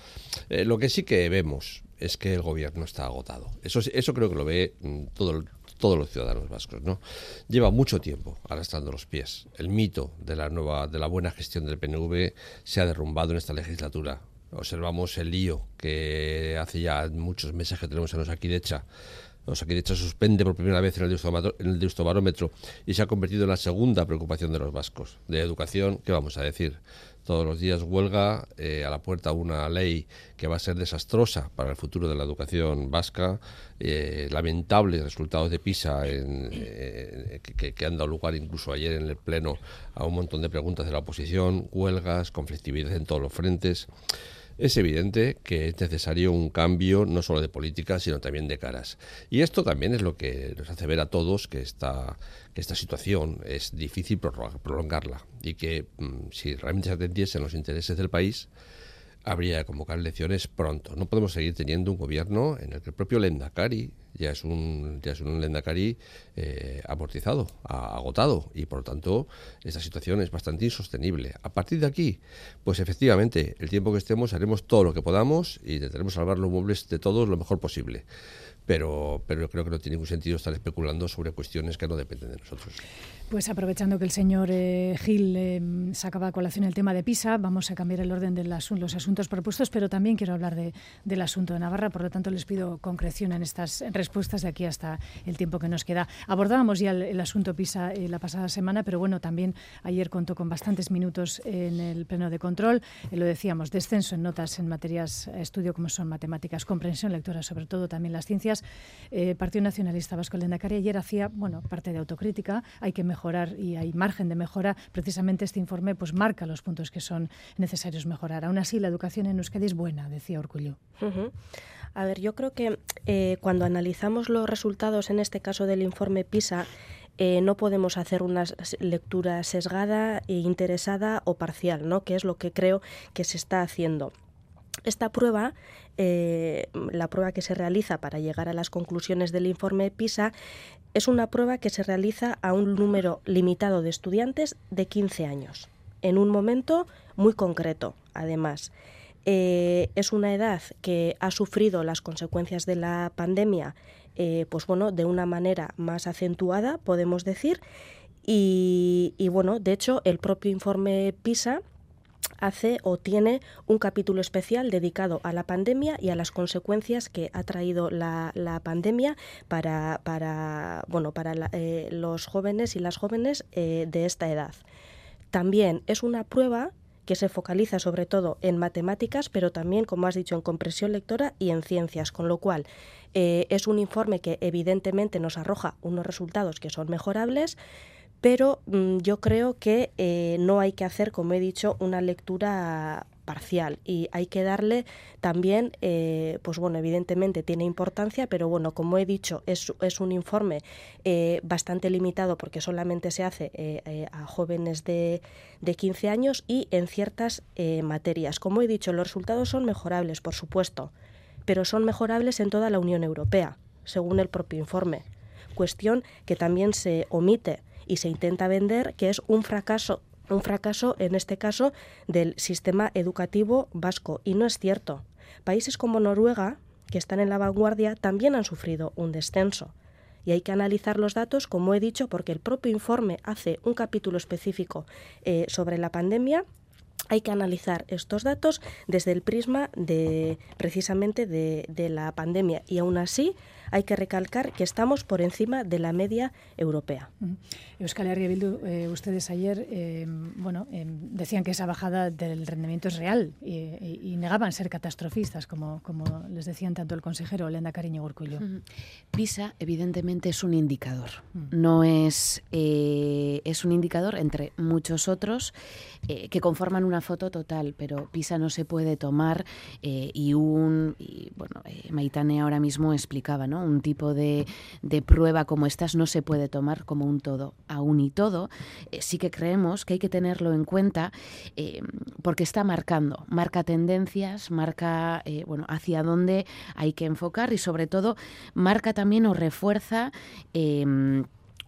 Eh, lo que sí que vemos es que el gobierno está agotado. Eso, eso creo que lo ve mm, todo el todos los ciudadanos vascos, ¿no? Lleva mucho tiempo arrastrando los pies. El mito de la nueva, de la buena gestión del PNV se ha derrumbado en esta legislatura. Observamos el lío que hace ya muchos meses que tenemos en los Osakidecha. Osakidecha suspende por primera vez en el deustobarómetro y se ha convertido en la segunda preocupación de los vascos. De educación, ¿qué vamos a decir? todos los días huelga, eh, a la puerta una ley que va a ser desastrosa para el futuro de la educación vasca, eh, lamentables resultados de PISA eh, que, que, han dado lugar incluso ayer en el Pleno a un montón de preguntas de la oposición, huelgas, conflictividad en todos los frentes. Es evidente que es necesario un cambio no solo de política, sino también de caras. Y esto también es lo que nos hace ver a todos que esta, que esta situación es difícil prolongarla y que mm, si realmente se atendiesen los intereses del país, habría que convocar elecciones pronto. No podemos seguir teniendo un gobierno en el que el propio Lendakari ya es un, ya es un Lendakari eh, amortizado, agotado, y por lo tanto esta situación es bastante insostenible. A partir de aquí, pues efectivamente, el tiempo que estemos haremos todo lo que podamos y intentaremos salvar los muebles de todos lo mejor posible. Pero, pero creo que no tiene ningún sentido estar especulando sobre cuestiones que no dependen de nosotros. Pues aprovechando que el señor eh, Gil eh, sacaba a colación el tema de PISA, vamos a cambiar el orden de los asuntos propuestos, pero también quiero hablar de, del asunto de Navarra, por lo tanto les pido concreción en estas respuestas de aquí hasta el tiempo que nos queda. Abordábamos ya el, asunto PISA eh, la pasada semana, pero bueno, también ayer contó con bastantes minutos en el pleno de control. lo decíamos, descenso en notas en materias estudio como son matemáticas, comprensión lectora, sobre todo también las ciencias. Partido Nacionalista Vasco Lendakari ayer hacía, bueno, parte de autocrítica, hay que mejorar y hay margen de mejora, precisamente este informe pues marca los puntos que son necesarios mejorar. Aún así, la educación en Euskadi es buena, decía Orcullo. A ver, yo creo que eh, cuando analizamos los resultados, en este caso del informe PISA, eh, no podemos hacer una lectura sesgada, e interesada o parcial, ¿no? que es lo que creo que se está haciendo. Esta prueba, eh, la prueba que se realiza para llegar a las conclusiones del informe PISA, es una prueba que se realiza a un número limitado de estudiantes de 15 años, en un momento muy concreto, además. Eh, es una edad que ha sufrido las consecuencias de la pandemia, eh, pues bueno, de una manera más acentuada, podemos decir. Y, y bueno, de hecho, el propio informe PISA hace o tiene un capítulo especial dedicado a la pandemia y a las consecuencias que ha traído la, pandemia para, para, bueno, para eh, los jóvenes y las jóvenes eh, de esta edad. También es una prueba que se focaliza sobre todo en matemáticas, pero también, como has dicho, en compresión lectora y en ciencias, con lo cual eh, es un informe que evidentemente nos arroja unos resultados que son mejorables, pero mm, yo creo que eh, no hay que hacer, como he dicho, una lectura parcial y hay que darle también, eh, pues bueno, evidentemente tiene importancia, pero bueno, como he dicho, es, es un informe eh, bastante limitado porque solamente se hace eh, a jóvenes de, de, 15 años y en ciertas materias. Como he dicho, los resultados son mejorables, por supuesto, pero son mejorables en toda la Unión Europea, según el propio informe. Cuestión que también se omite y se intenta vender que es un fracaso un fracaso, en este caso, del sistema educativo vasco. Y no es cierto. Países como Noruega, que están en la vanguardia, también han sufrido un descenso. Y hay que analizar los datos, como he dicho, porque el propio informe hace un capítulo específico eh, sobre la pandemia hay que analizar estos datos desde el prisma de precisamente de, de, la pandemia y aún así hay que recalcar que estamos por encima de la media europea. Euskal Herria Bildu, eh, ustedes ayer eh, bueno, eh, decían que esa bajada del rendimiento es real y, y, negaban ser catastrofistas, como, como les decían tanto el consejero Lenda Cariño Urcullo. PISA, evidentemente, es un indicador. No es, es un indicador entre muchos otros que conforman una foto total, pero PISA no se puede tomar y un. Y, bueno, Maitane ahora mismo explicaba, ¿no? Un tipo de, de, prueba como estas no se puede tomar como un todo. Aún y todo, eh, sí que creemos que hay que tenerlo en cuenta eh, porque está marcando, marca tendencias, marca eh, bueno, hacia dónde hay que enfocar y sobre todo marca también o refuerza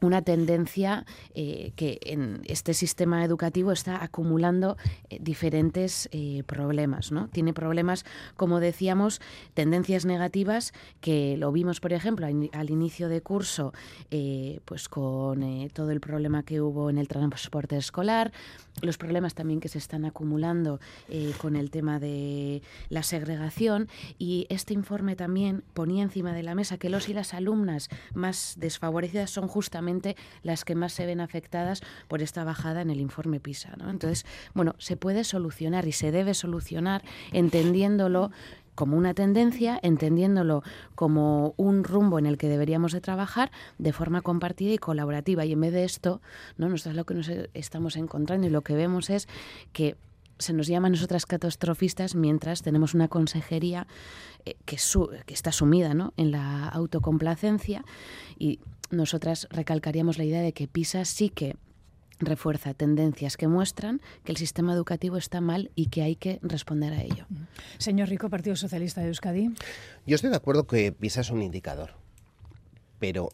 una tendencia eh, que en este sistema educativo está acumulando eh, diferentes eh, problemas. ¿no? Tiene problemas, como decíamos, tendencias negativas que lo vimos, por ejemplo, al inicio de curso, pues con todo el problema que hubo en el transporte escolar, los problemas también que se están acumulando con el tema de la segregación y este informe también ponía encima de la mesa que los y las alumnas más desfavorecidas son justamente las que más se ven afectadas por esta bajada en el informe PISA. Entonces, bueno, se puede solucionar y se debe solucionar entendiéndolo como una tendencia, entendiéndolo como un rumbo en el que deberíamos de trabajar de forma compartida y colaborativa. Y en vez de esto, ¿no? nosotros lo que nos estamos encontrando y lo que vemos es que se nos llama a nosotras catastrofistas mientras tenemos una consejería eh, que, que, está sumida ¿no? en la autocomplacencia y nosotras recalcaríamos la idea de que PISA sí que refuerza tendencias que muestran que el sistema educativo está mal y que hay que responder a ello. Señor Rico, Partido Socialista de Euskadi. Yo estoy de acuerdo que PISA es un indicador, pero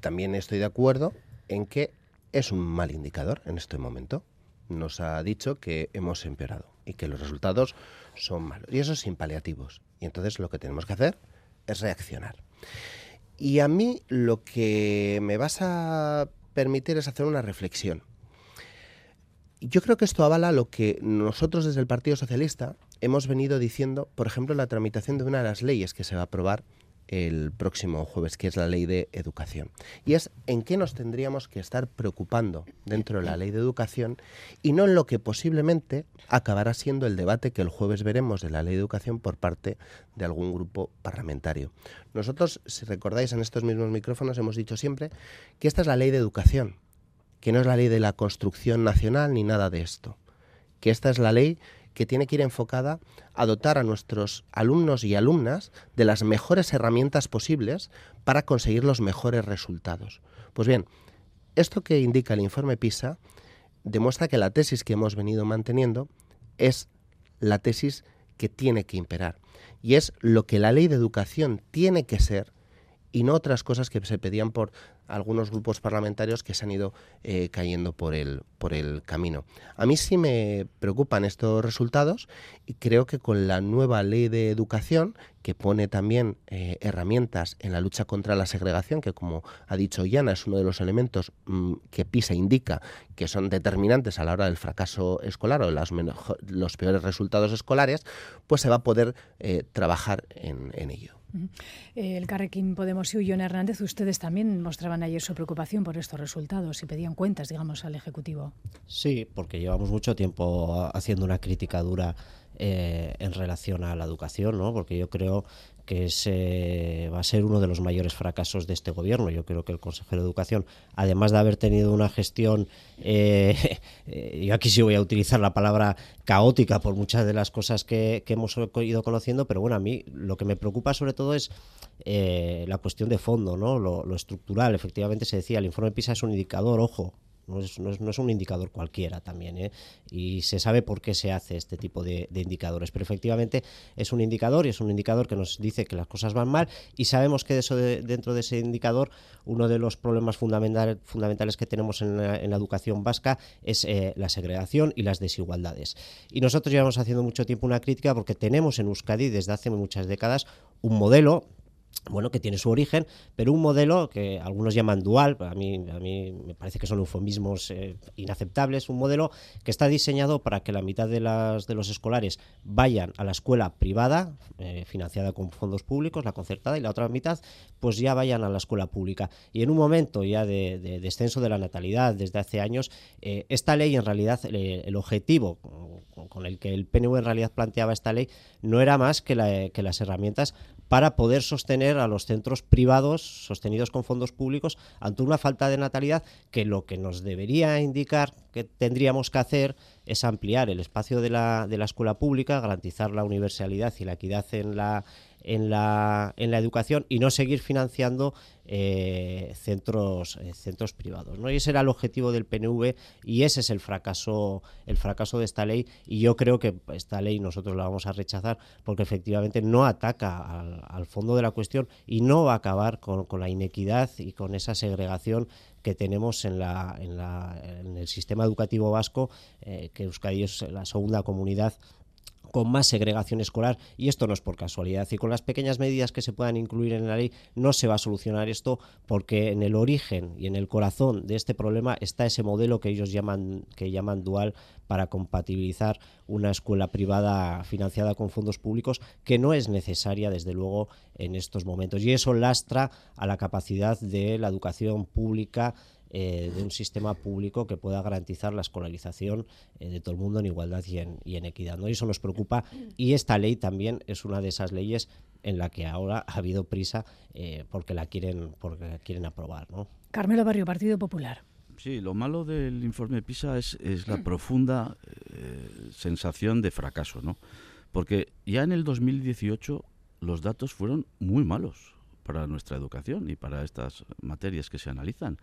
también estoy de acuerdo en que es un mal indicador en este momento. Nos ha dicho que hemos empeorado y que los resultados son malos. Y eso sin paliativos. Y entonces lo que tenemos que hacer es reaccionar. Y a mí lo que me vas a permitir es hacer una reflexión. Yo creo que esto avala lo que nosotros desde el Partido Socialista hemos venido diciendo, por ejemplo, la tramitación de una de las leyes que se va a aprobar el próximo jueves, que es la ley de educación. Y es en qué nos tendríamos que estar preocupando dentro de la ley de educación y no en lo que posiblemente acabará siendo el debate que el jueves veremos de la ley de educación por parte de algún grupo parlamentario. Nosotros, si recordáis en estos mismos micrófonos, hemos dicho siempre que esta es la ley de educación, que no es la ley de la construcción nacional ni nada de esto, que esta es la ley que tiene que ir enfocada a dotar a nuestros alumnos y alumnas de las mejores herramientas posibles para conseguir los mejores resultados. Pues bien, esto que indica el informe PISA demuestra que la tesis que hemos venido manteniendo es la tesis que tiene que imperar y es lo que la ley de educación tiene que ser y no otras cosas que se pedían por algunos grupos parlamentarios que se han ido eh, cayendo por el, por el camino. A mí sí me preocupan estos resultados y creo que con la nueva ley de educación, que pone también eh, herramientas en la lucha contra la segregación, que como ha dicho Yana, es uno de los elementos mm, que PISA indica que son determinantes a la hora del fracaso escolar o de los peores resultados escolares, pues se va a poder eh, trabajar en ello. El Carrequín Podemos y John Hernández, ustedes también mostraban ayer su preocupación por estos resultados y pedían cuentas, digamos, al Ejecutivo. Sí, porque llevamos mucho tiempo haciendo una crítica dura eh, en relación a la educación, ¿no? Porque yo creo que es, va a ser uno de los mayores fracasos de este gobierno. Yo creo que el consejero de Educación, además de haber tenido una gestión, yo aquí sí voy a utilizar la palabra caótica por muchas de las cosas que, hemos ido conociendo, pero bueno, a mí lo que me preocupa sobre todo es la cuestión de fondo, ¿no? Lo, lo estructural. Efectivamente se decía, el informe PISA es un indicador, ojo, no es, un indicador cualquiera también, ¿eh? y se sabe por qué se hace este tipo de, indicadores, pero efectivamente es un indicador y es un indicador que nos dice que las cosas van mal y sabemos que eso dentro de ese indicador uno de los problemas fundamentales que tenemos en la, educación vasca es eh, la segregación y las desigualdades. Y nosotros llevamos haciendo mucho tiempo una crítica porque tenemos en Euskadi desde hace muchas décadas un modelo bueno, que tiene su origen, pero un modelo que algunos llaman dual, a mí, a mí me parece que son eufemismos eh, inaceptables, un modelo que está diseñado para que la mitad de, las, de los escolares vayan a la escuela privada, eh, financiada con fondos públicos, la concertada, y la otra mitad pues ya vayan a la escuela pública. Y en un momento ya de, descenso de la natalidad desde hace años, eh, esta ley en realidad, el objetivo con el que el PNV en realidad planteaba esta ley no era más que, que las herramientas para poder sostener a los centros privados sostenidos con fondos públicos ante una falta de natalidad que lo que nos debería indicar que tendríamos que hacer es ampliar el espacio de la, de la escuela pública, garantizar la universalidad y la equidad en la, en la, en la educación y no seguir financiando eh, centros, eh, centros privados. ¿no? Y ese era el objetivo del PNV y ese es el fracaso, el fracaso de esta ley. Y yo creo que esta ley nosotros la vamos a rechazar porque efectivamente no ataca al, fondo de la cuestión y no va a acabar con, la inequidad y con esa segregación que tenemos en, la, en, la, en el sistema educativo vasco, eh, que Euskadi es la segunda comunidad con más segregación escolar y esto no es por casualidad y con las pequeñas medidas que se puedan incluir en la ley no se va a solucionar esto porque en el origen y en el corazón de este problema está ese modelo que ellos llaman que llaman dual para compatibilizar una escuela privada financiada con fondos públicos que no es necesaria desde luego en estos momentos. Y eso lastra a la capacidad de la educación pública eh, de un sistema público que pueda garantizar la escolarización eh, de todo el mundo en igualdad y en, y en equidad. ¿no? Y eso nos preocupa y esta ley también es una de esas leyes en la que ahora ha habido prisa eh, porque la quieren porque la quieren aprobar. ¿no? Carmelo Barrio, Partido Popular. Sí, lo malo del informe PISA es, es la profunda sensación de fracaso, ¿no? Porque ya en el 2018 los datos fueron muy malos para nuestra educación y para estas materias que se analizan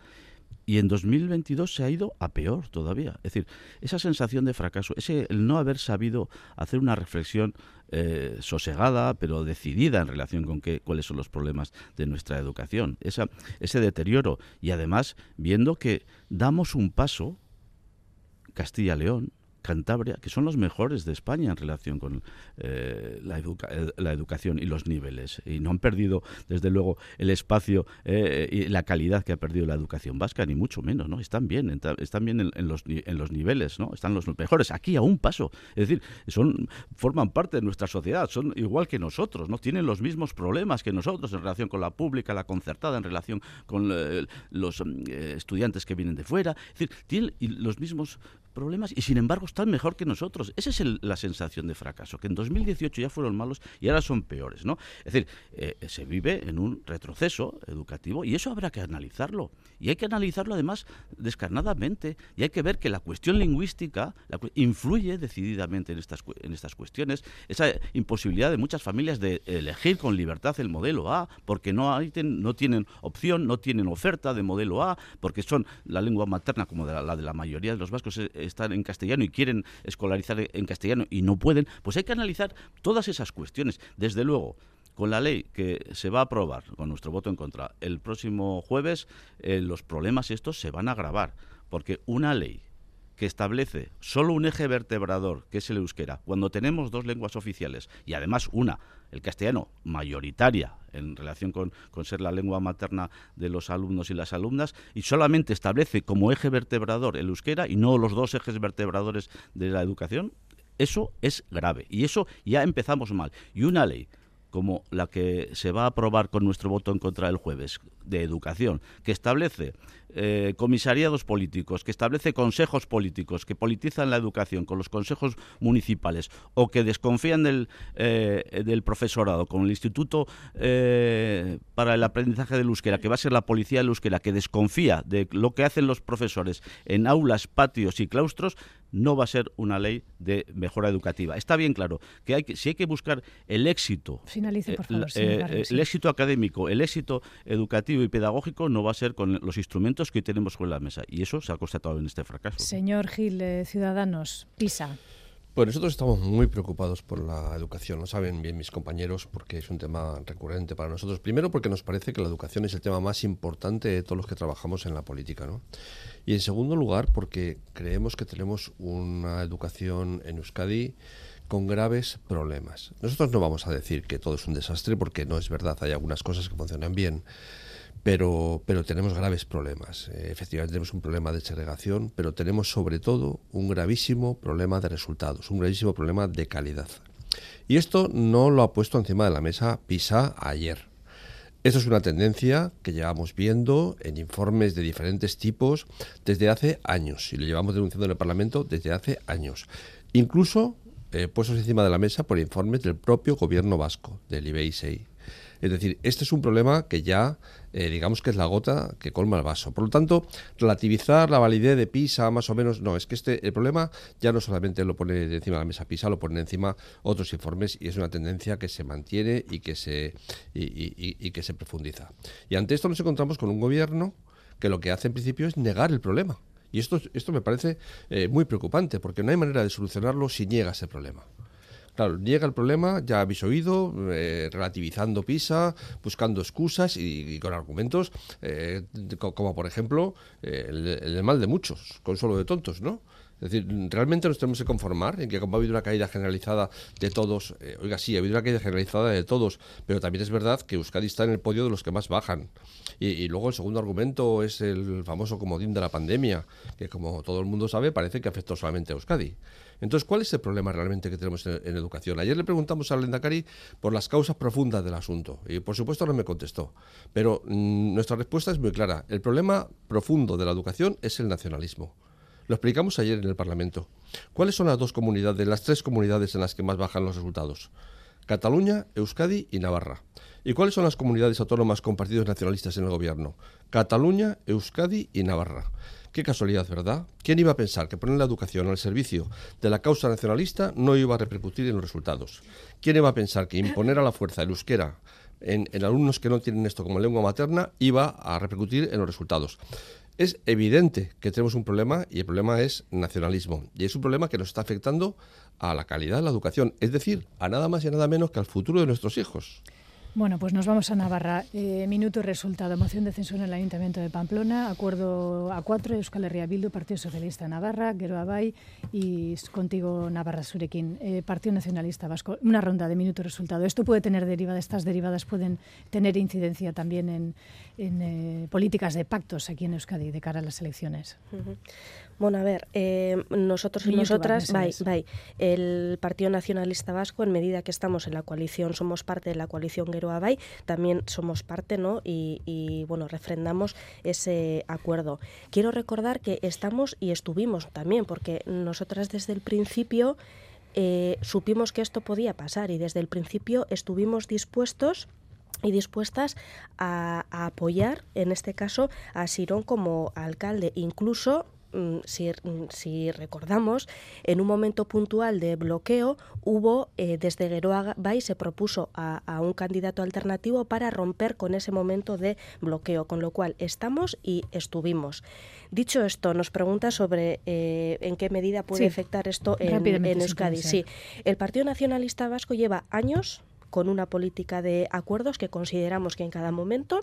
y en 2022 se ha ido a peor todavía. Es decir, esa sensación de fracaso, ese el no haber sabido hacer una reflexión eh, sosegada, pero decidida en relación con qué, cuáles son los problemas de nuestra educación, esa, ese deterioro y además viendo que damos un paso Castilla-León Cantabria, que son los mejores de España en relación con eh, la, eh, la, educación y los niveles. Y no han perdido, desde luego, el espacio eh, y la calidad que ha perdido la educación vasca, ni mucho menos, ¿no? Están bien, están bien en, los, en los niveles, ¿no? Están los mejores, aquí a un paso. Es decir, son, forman parte de nuestra sociedad, son igual que nosotros, ¿no? Tienen los mismos problemas que nosotros en relación con la pública, la concertada, en relación con los estudiantes que vienen de fuera. Es decir, tienen los mismos problemas y sin embargo están mejor que nosotros. Esa es la sensación de fracaso, que en 2018 ya fueron malos y ahora son peores, ¿no? Es decir, eh, se vive en un retroceso educativo y eso habrá que analizarlo. Y hay que analizarlo además descarnadamente y hay que ver que la cuestión lingüística influye decididamente en estas, en estas cuestiones. Esa imposibilidad de muchas familias de elegir con libertad el modelo A porque no, hay, no tienen opción, no tienen oferta de modelo A, porque son la lengua materna como de la, de la mayoría de los vascos están en castellano y quieren escolarizar en castellano y no pueden, pues hay que analizar todas esas cuestiones. Desde luego, con la ley que se va a aprobar, con nuestro voto en contra, el próximo jueves, eh, los problemas estos se van a agravar, porque una ley que establece solo un eje vertebrador, que es el euskera, cuando tenemos dos lenguas oficiales y además una, el castellano, mayoritaria en relación con, ser la lengua materna de los alumnos y las alumnas, y solamente establece como eje vertebrador el euskera y no los dos ejes vertebradores de la educación, eso es grave y eso ya empezamos mal. Y una ley como la que se va a aprobar con nuestro voto en contra el jueves de educación, que establece eh, comisariados políticos, que establece consejos políticos, que politizan la educación con los consejos municipales o que desconfían del, eh, profesorado con el Instituto eh, para el Aprendizaje del Euskera, que va a ser la policía del Euskera, que desconfía de lo que hacen los profesores en aulas, patios y claustros, no va a ser una ley de mejora educativa. Está bien claro que, hay que si hay que buscar el éxito, Finalice, por favor, eh, eh, el éxito académico, el éxito educativo y pedagógico no va a ser con los instrumentos que hoy tenemos sobre la mesa. Y eso se ha constatado en este fracaso. Señor Gil, eh, Ciudadanos, PISA. Pues nosotros estamos muy preocupados por la educación, lo saben bien mis compañeros, porque es un tema recurrente para nosotros. Primero porque nos parece que la educación es el tema más importante de todos los que trabajamos en la política, ¿no? Y en segundo lugar porque creemos que tenemos una educación en Euskadi con graves problemas. Nosotros no vamos a decir que todo es un desastre porque no es verdad, hay algunas cosas que funcionan bien pero, tenemos graves problemas. Eh, efectivamente tenemos un problema de segregación, pero tenemos sobre todo un gravísimo problema de resultados, un gravísimo problema de calidad. Y esto no lo ha puesto encima de la mesa PISA ayer. Esto es una tendencia que llevamos viendo en informes de diferentes tipos desde hace años y lo llevamos denunciando en el Parlamento desde hace años. Incluso eh, puestos encima de la mesa por informes del propio gobierno vasco, del IBEISEI. Es decir, este es un problema que ya, eh, digamos que es la gota que colma el vaso. Por lo tanto, relativizar la validez de PISA más o menos, no, es que este el problema ya no solamente lo pone encima de la mesa PISA, lo pone encima otros informes y es una tendencia que se mantiene y que se, y, que se profundiza. Y ante esto nos encontramos con un gobierno que lo que hace en principio es negar el problema. Y esto, esto me parece eh, muy preocupante, porque no hay manera de solucionarlo si niega ese problema. Claro, llega el problema, ya habéis oído, eh, relativizando PISA, buscando excusas y, con argumentos eh, como, por ejemplo, eh, el, mal de muchos, consuelo de tontos, ¿no? Es decir, realmente nos tenemos que conformar en que como ha habido una caída generalizada de todos, oiga, sí, ha habido una caída generalizada de todos, pero también es verdad que Euskadi está en el podio de los que más bajan. Y, y, luego el segundo argumento es el famoso comodín de la pandemia, que como todo el mundo sabe parece que afectó solamente a Euskadi. Entonces, ¿cuál es el problema realmente que tenemos en, educación? Ayer le preguntamos a Lendakari por las causas profundas del asunto y por supuesto no me contestó. Pero mm, nuestra respuesta es muy clara. El problema profundo de la educación es el nacionalismo. Lo explicamos ayer en el Parlamento. ¿Cuáles son las dos comunidades, las tres comunidades en las que más bajan los resultados? Cataluña, Euskadi y Navarra. ¿Y cuáles son las comunidades autónomas con partidos nacionalistas en el gobierno? Cataluña, Euskadi y Navarra. Qué casualidad, ¿verdad? ¿Quién iba a pensar que poner la educación al servicio de la causa nacionalista no iba a repercutir en los resultados? ¿Quién iba a pensar que imponer a la fuerza el euskera en, alumnos que no tienen esto como lengua materna iba a repercutir en los resultados? Es evidente que tenemos un problema y el problema es nacionalismo. Y es un problema que nos está afectando a la calidad de la educación, es decir, a nada más y nada menos que al futuro de nuestros hijos. Bueno, pues nos vamos a Navarra. Eh, minuto resultado. Moción de censura en el Ayuntamiento de Pamplona. Acuerdo a cuatro, Euskal Herria Bildu, Partido Socialista Navarra, Gero Abay y contigo Navarra Surekin, eh, Partido Nacionalista Vasco. Una ronda de minuto resultado. Esto puede tener derivadas, estas derivadas pueden tener incidencia también en, eh, políticas de pactos aquí en Euskadi de cara a las elecciones. Bueno, a ver, eh, nosotros y nosotras, el Partido Nacionalista Vasco, en medida que estamos en la coalición, somos parte de la coalición Geroa Bay, también somos parte, ¿no? Y, bueno, refrendamos ese acuerdo. Quiero recordar que estamos y estuvimos también, porque nosotras desde el principio eh, supimos que esto podía pasar y desde el principio estuvimos dispuestos y dispuestas a, a, apoyar, en este caso, a Sirón como alcalde. Incluso Mm, mm, si, recordamos, en un momento puntual de bloqueo hubo, eh, desde Geroa Bay se propuso a, un candidato alternativo para romper con ese momento de bloqueo, con lo cual estamos y estuvimos. Dicho esto, nos pregunta sobre eh, en qué medida puede afectar esto en, en Euskadi. Sí, el Partido Nacionalista Vasco lleva años con una política de acuerdos que consideramos que en cada momento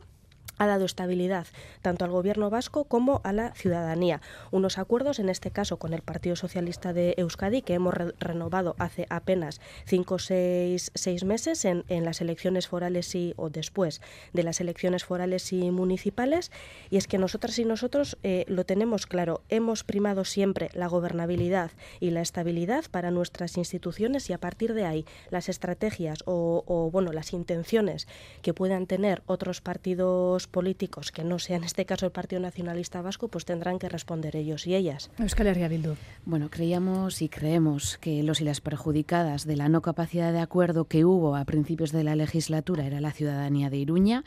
ha dado estabilidad tanto al gobierno vasco como a la ciudadanía. Unos acuerdos, en este caso con el Partido Socialista de Euskadi, que hemos renovado hace apenas cinco o seis, meses en, las elecciones forales y, o después de las elecciones forales y municipales. Y es que nosotras y nosotros eh, lo tenemos claro. Hemos primado siempre la gobernabilidad y la estabilidad para nuestras instituciones y a partir de ahí las estrategias o, o bueno, las intenciones que puedan tener otros partidos políticos que no sean en este caso el Partido Nacionalista Vasco, pues tendrán que responder ellos y ellas. Euskal Herria Bildu. Bueno, creíamos y creemos que los y las perjudicadas de la no capacidad de acuerdo que hubo a principios de la legislatura era la ciudadanía de Iruña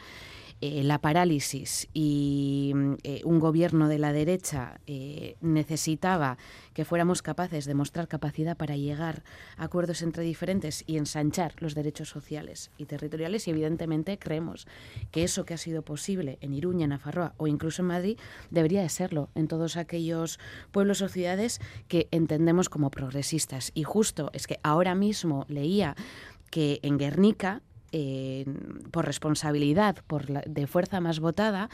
eh, la parálisis y mm, eh, un gobierno de la derecha eh, necesitaba que fuéramos capaces de mostrar capacidad para llegar a acuerdos entre diferentes y ensanchar los derechos sociales y territoriales y evidentemente creemos que eso que ha sido posible en Iruña, en Afarroa o incluso en Madrid debería de serlo en todos aquellos pueblos o ciudades que entendemos como progresistas. Y justo es que ahora mismo leía que en Guernica por responsabilidad por de fuerza más votada,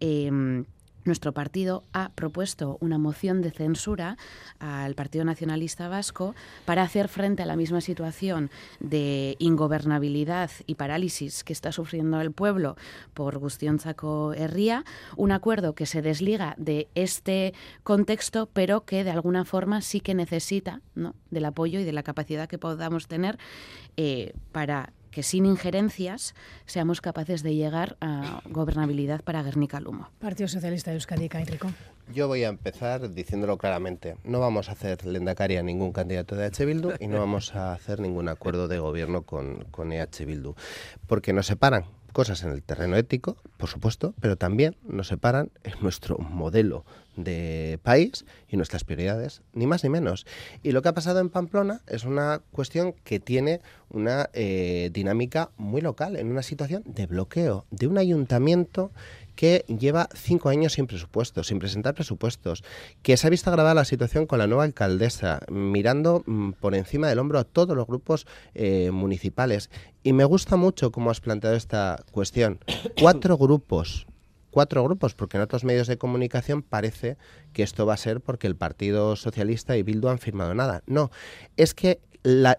em, nuestro partido ha propuesto una moción de censura al Partido Nacionalista Vasco para hacer frente a la misma situación de ingobernabilidad y parálisis que está sufriendo el pueblo por Zaco Herría, un acuerdo que se desliga de este contexto, pero que de alguna forma sí que necesita del apoyo y de la capacidad que podamos tener eh, para que sin injerencias seamos capaces de llegar a gobernabilidad para Guernica-Lumo. Partido Socialista de Euskadi, Enrico. Yo voy a empezar diciéndolo claramente. No vamos a hacer lendakari a ningún candidato de EH Bildu y no vamos a hacer ningún acuerdo de gobierno con, con EH Bildu, porque nos separan cosas en el terreno ético, por supuesto, pero también nos separan en nuestro modelo de país y nuestras prioridades, ni más ni menos. Y lo que ha pasado en Pamplona es una cuestión que tiene una eh, dinámica muy local, en una situación de bloqueo de un ayuntamiento que lleva cinco años sin presupuestos, sin presentar presupuestos, que se ha visto agravada la situación con la nueva alcaldesa, mirando mm, por encima del hombro a todos los grupos eh, municipales. Y me gusta mucho cómo has planteado esta cuestión. Cuatro grupos cuatro grupos, porque en otros medios de comunicación parece que esto va a ser porque el Partido Socialista y Bildu han firmado nada. No, es que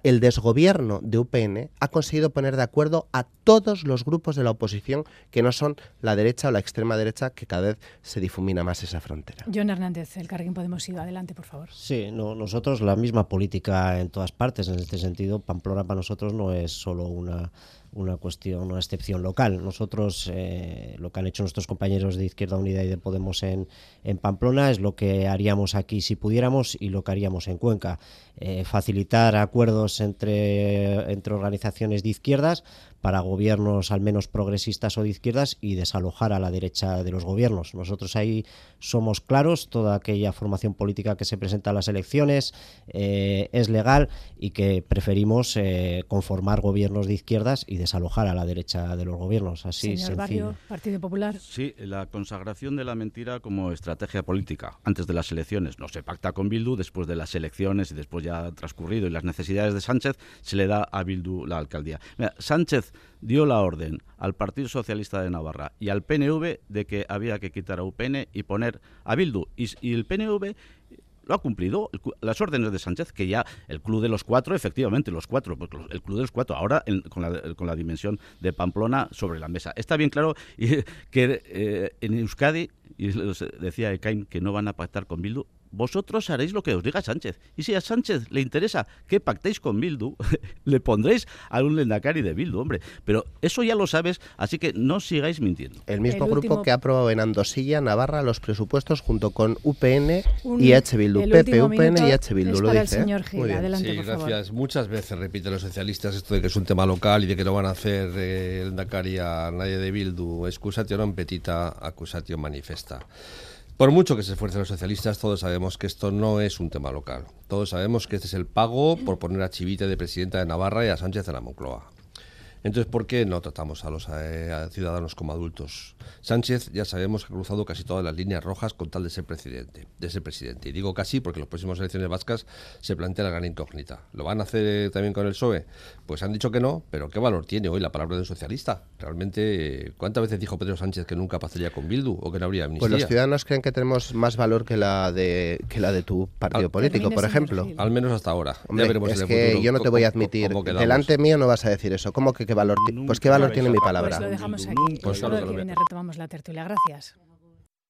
el desgobierno de UPN ha conseguido poner de acuerdo a todos los grupos de la oposición que no son la derecha o la extrema derecha, que cada vez se difumina más esa frontera. John Hernández, el Carguín Podemos ir adelante, por favor. Sí, no, nosotros la misma política en todas partes. En este sentido, Pamplona para nosotros no es solo una una cuestión, una excepción local. Nosotros, eh, lo que han hecho nuestros compañeros de Izquierda Unida y de Podemos en, en, Pamplona es lo que haríamos aquí si pudiéramos y lo que haríamos en Cuenca. Eh, facilitar acuerdos entre, entre organizaciones de izquierdas para gobiernos al menos progresistas o de izquierdas y desalojar a la derecha de los gobiernos. Nosotros ahí somos claros, toda aquella formación política que se presenta a las elecciones eh, es legal y que preferimos eh, conformar gobiernos de izquierdas y desalojar a la derecha de los gobiernos. Así Señor Barrio, Partido Popular. Sí, la consagración de la mentira como estrategia política antes de las elecciones. No se pacta con Bildu, después de las elecciones y después ya transcurrido y las necesidades de Sánchez, se le da a Bildu la alcaldía. Sánchez dio la orden al Partido Socialista de Navarra y al PNV de que había que quitar a UPN y poner a Bildu. Y, el PNV lo ha cumplido. las órdenes de Sánchez, que ya el club de los cuatro, efectivamente, los cuatro, pues el club de los cuatro, ahora con, la, con, la, dimensión de Pamplona sobre la mesa. Está bien claro que eh, en Euskadi, y decía Ekain que no van a pactar con Bildu, vosotros haréis lo que os diga Sánchez. Y si a Sánchez le interesa que pactéis con Bildu, le pondréis a un lendakari de Bildu, hombre. Pero eso ya lo sabes, así que no sigáis mintiendo. El mismo grupo que ha aprobado en Andosilla, Navarra, los presupuestos junto con UPN y H. Bildu. PP, UPN y H. Bildu, lo dice. ¿eh? Adelante, sí, gracias. Muchas veces repiten los socialistas esto de que es un tema local y de que no van a hacer eh, el lendakari a nadie de Bildu. Excusatio non petita, acusatio manifesta. Por mucho que se esfuercen los socialistas, todos sabemos que esto no es un tema local. Todos sabemos que este es el pago por poner a Chivite de presidenta de Navarra y a Sánchez en la Moncloa. Entonces, ¿por qué no tratamos a los eh, ciudadanos como adultos? Sánchez ya sabemos que ha cruzado casi todas las líneas rojas con tal de ser presidente. De ser presidente. Y digo casi porque en las próximas elecciones vascas se plantea la gran incógnita. ¿Lo van a hacer eh, también con el PSOE? Pues han dicho que no, pero ¿qué valor tiene hoy la palabra de un socialista? Realmente, ¿cuántas veces dijo Pedro Sánchez que nunca pasaría con Bildu o que no habría amnistía? Pues los ciudadanos creen que tenemos más valor que la de, que la de tu partido político, por ejemplo. Al menos hasta ahora. es que yo no te voy a admitir. Delante mío no vas a decir eso. ¿Cómo que qué valor? Pues qué valor tiene mi palabra. Pues lo dejamos aquí. Pues, que viene retomamos la tertulia. Gracias.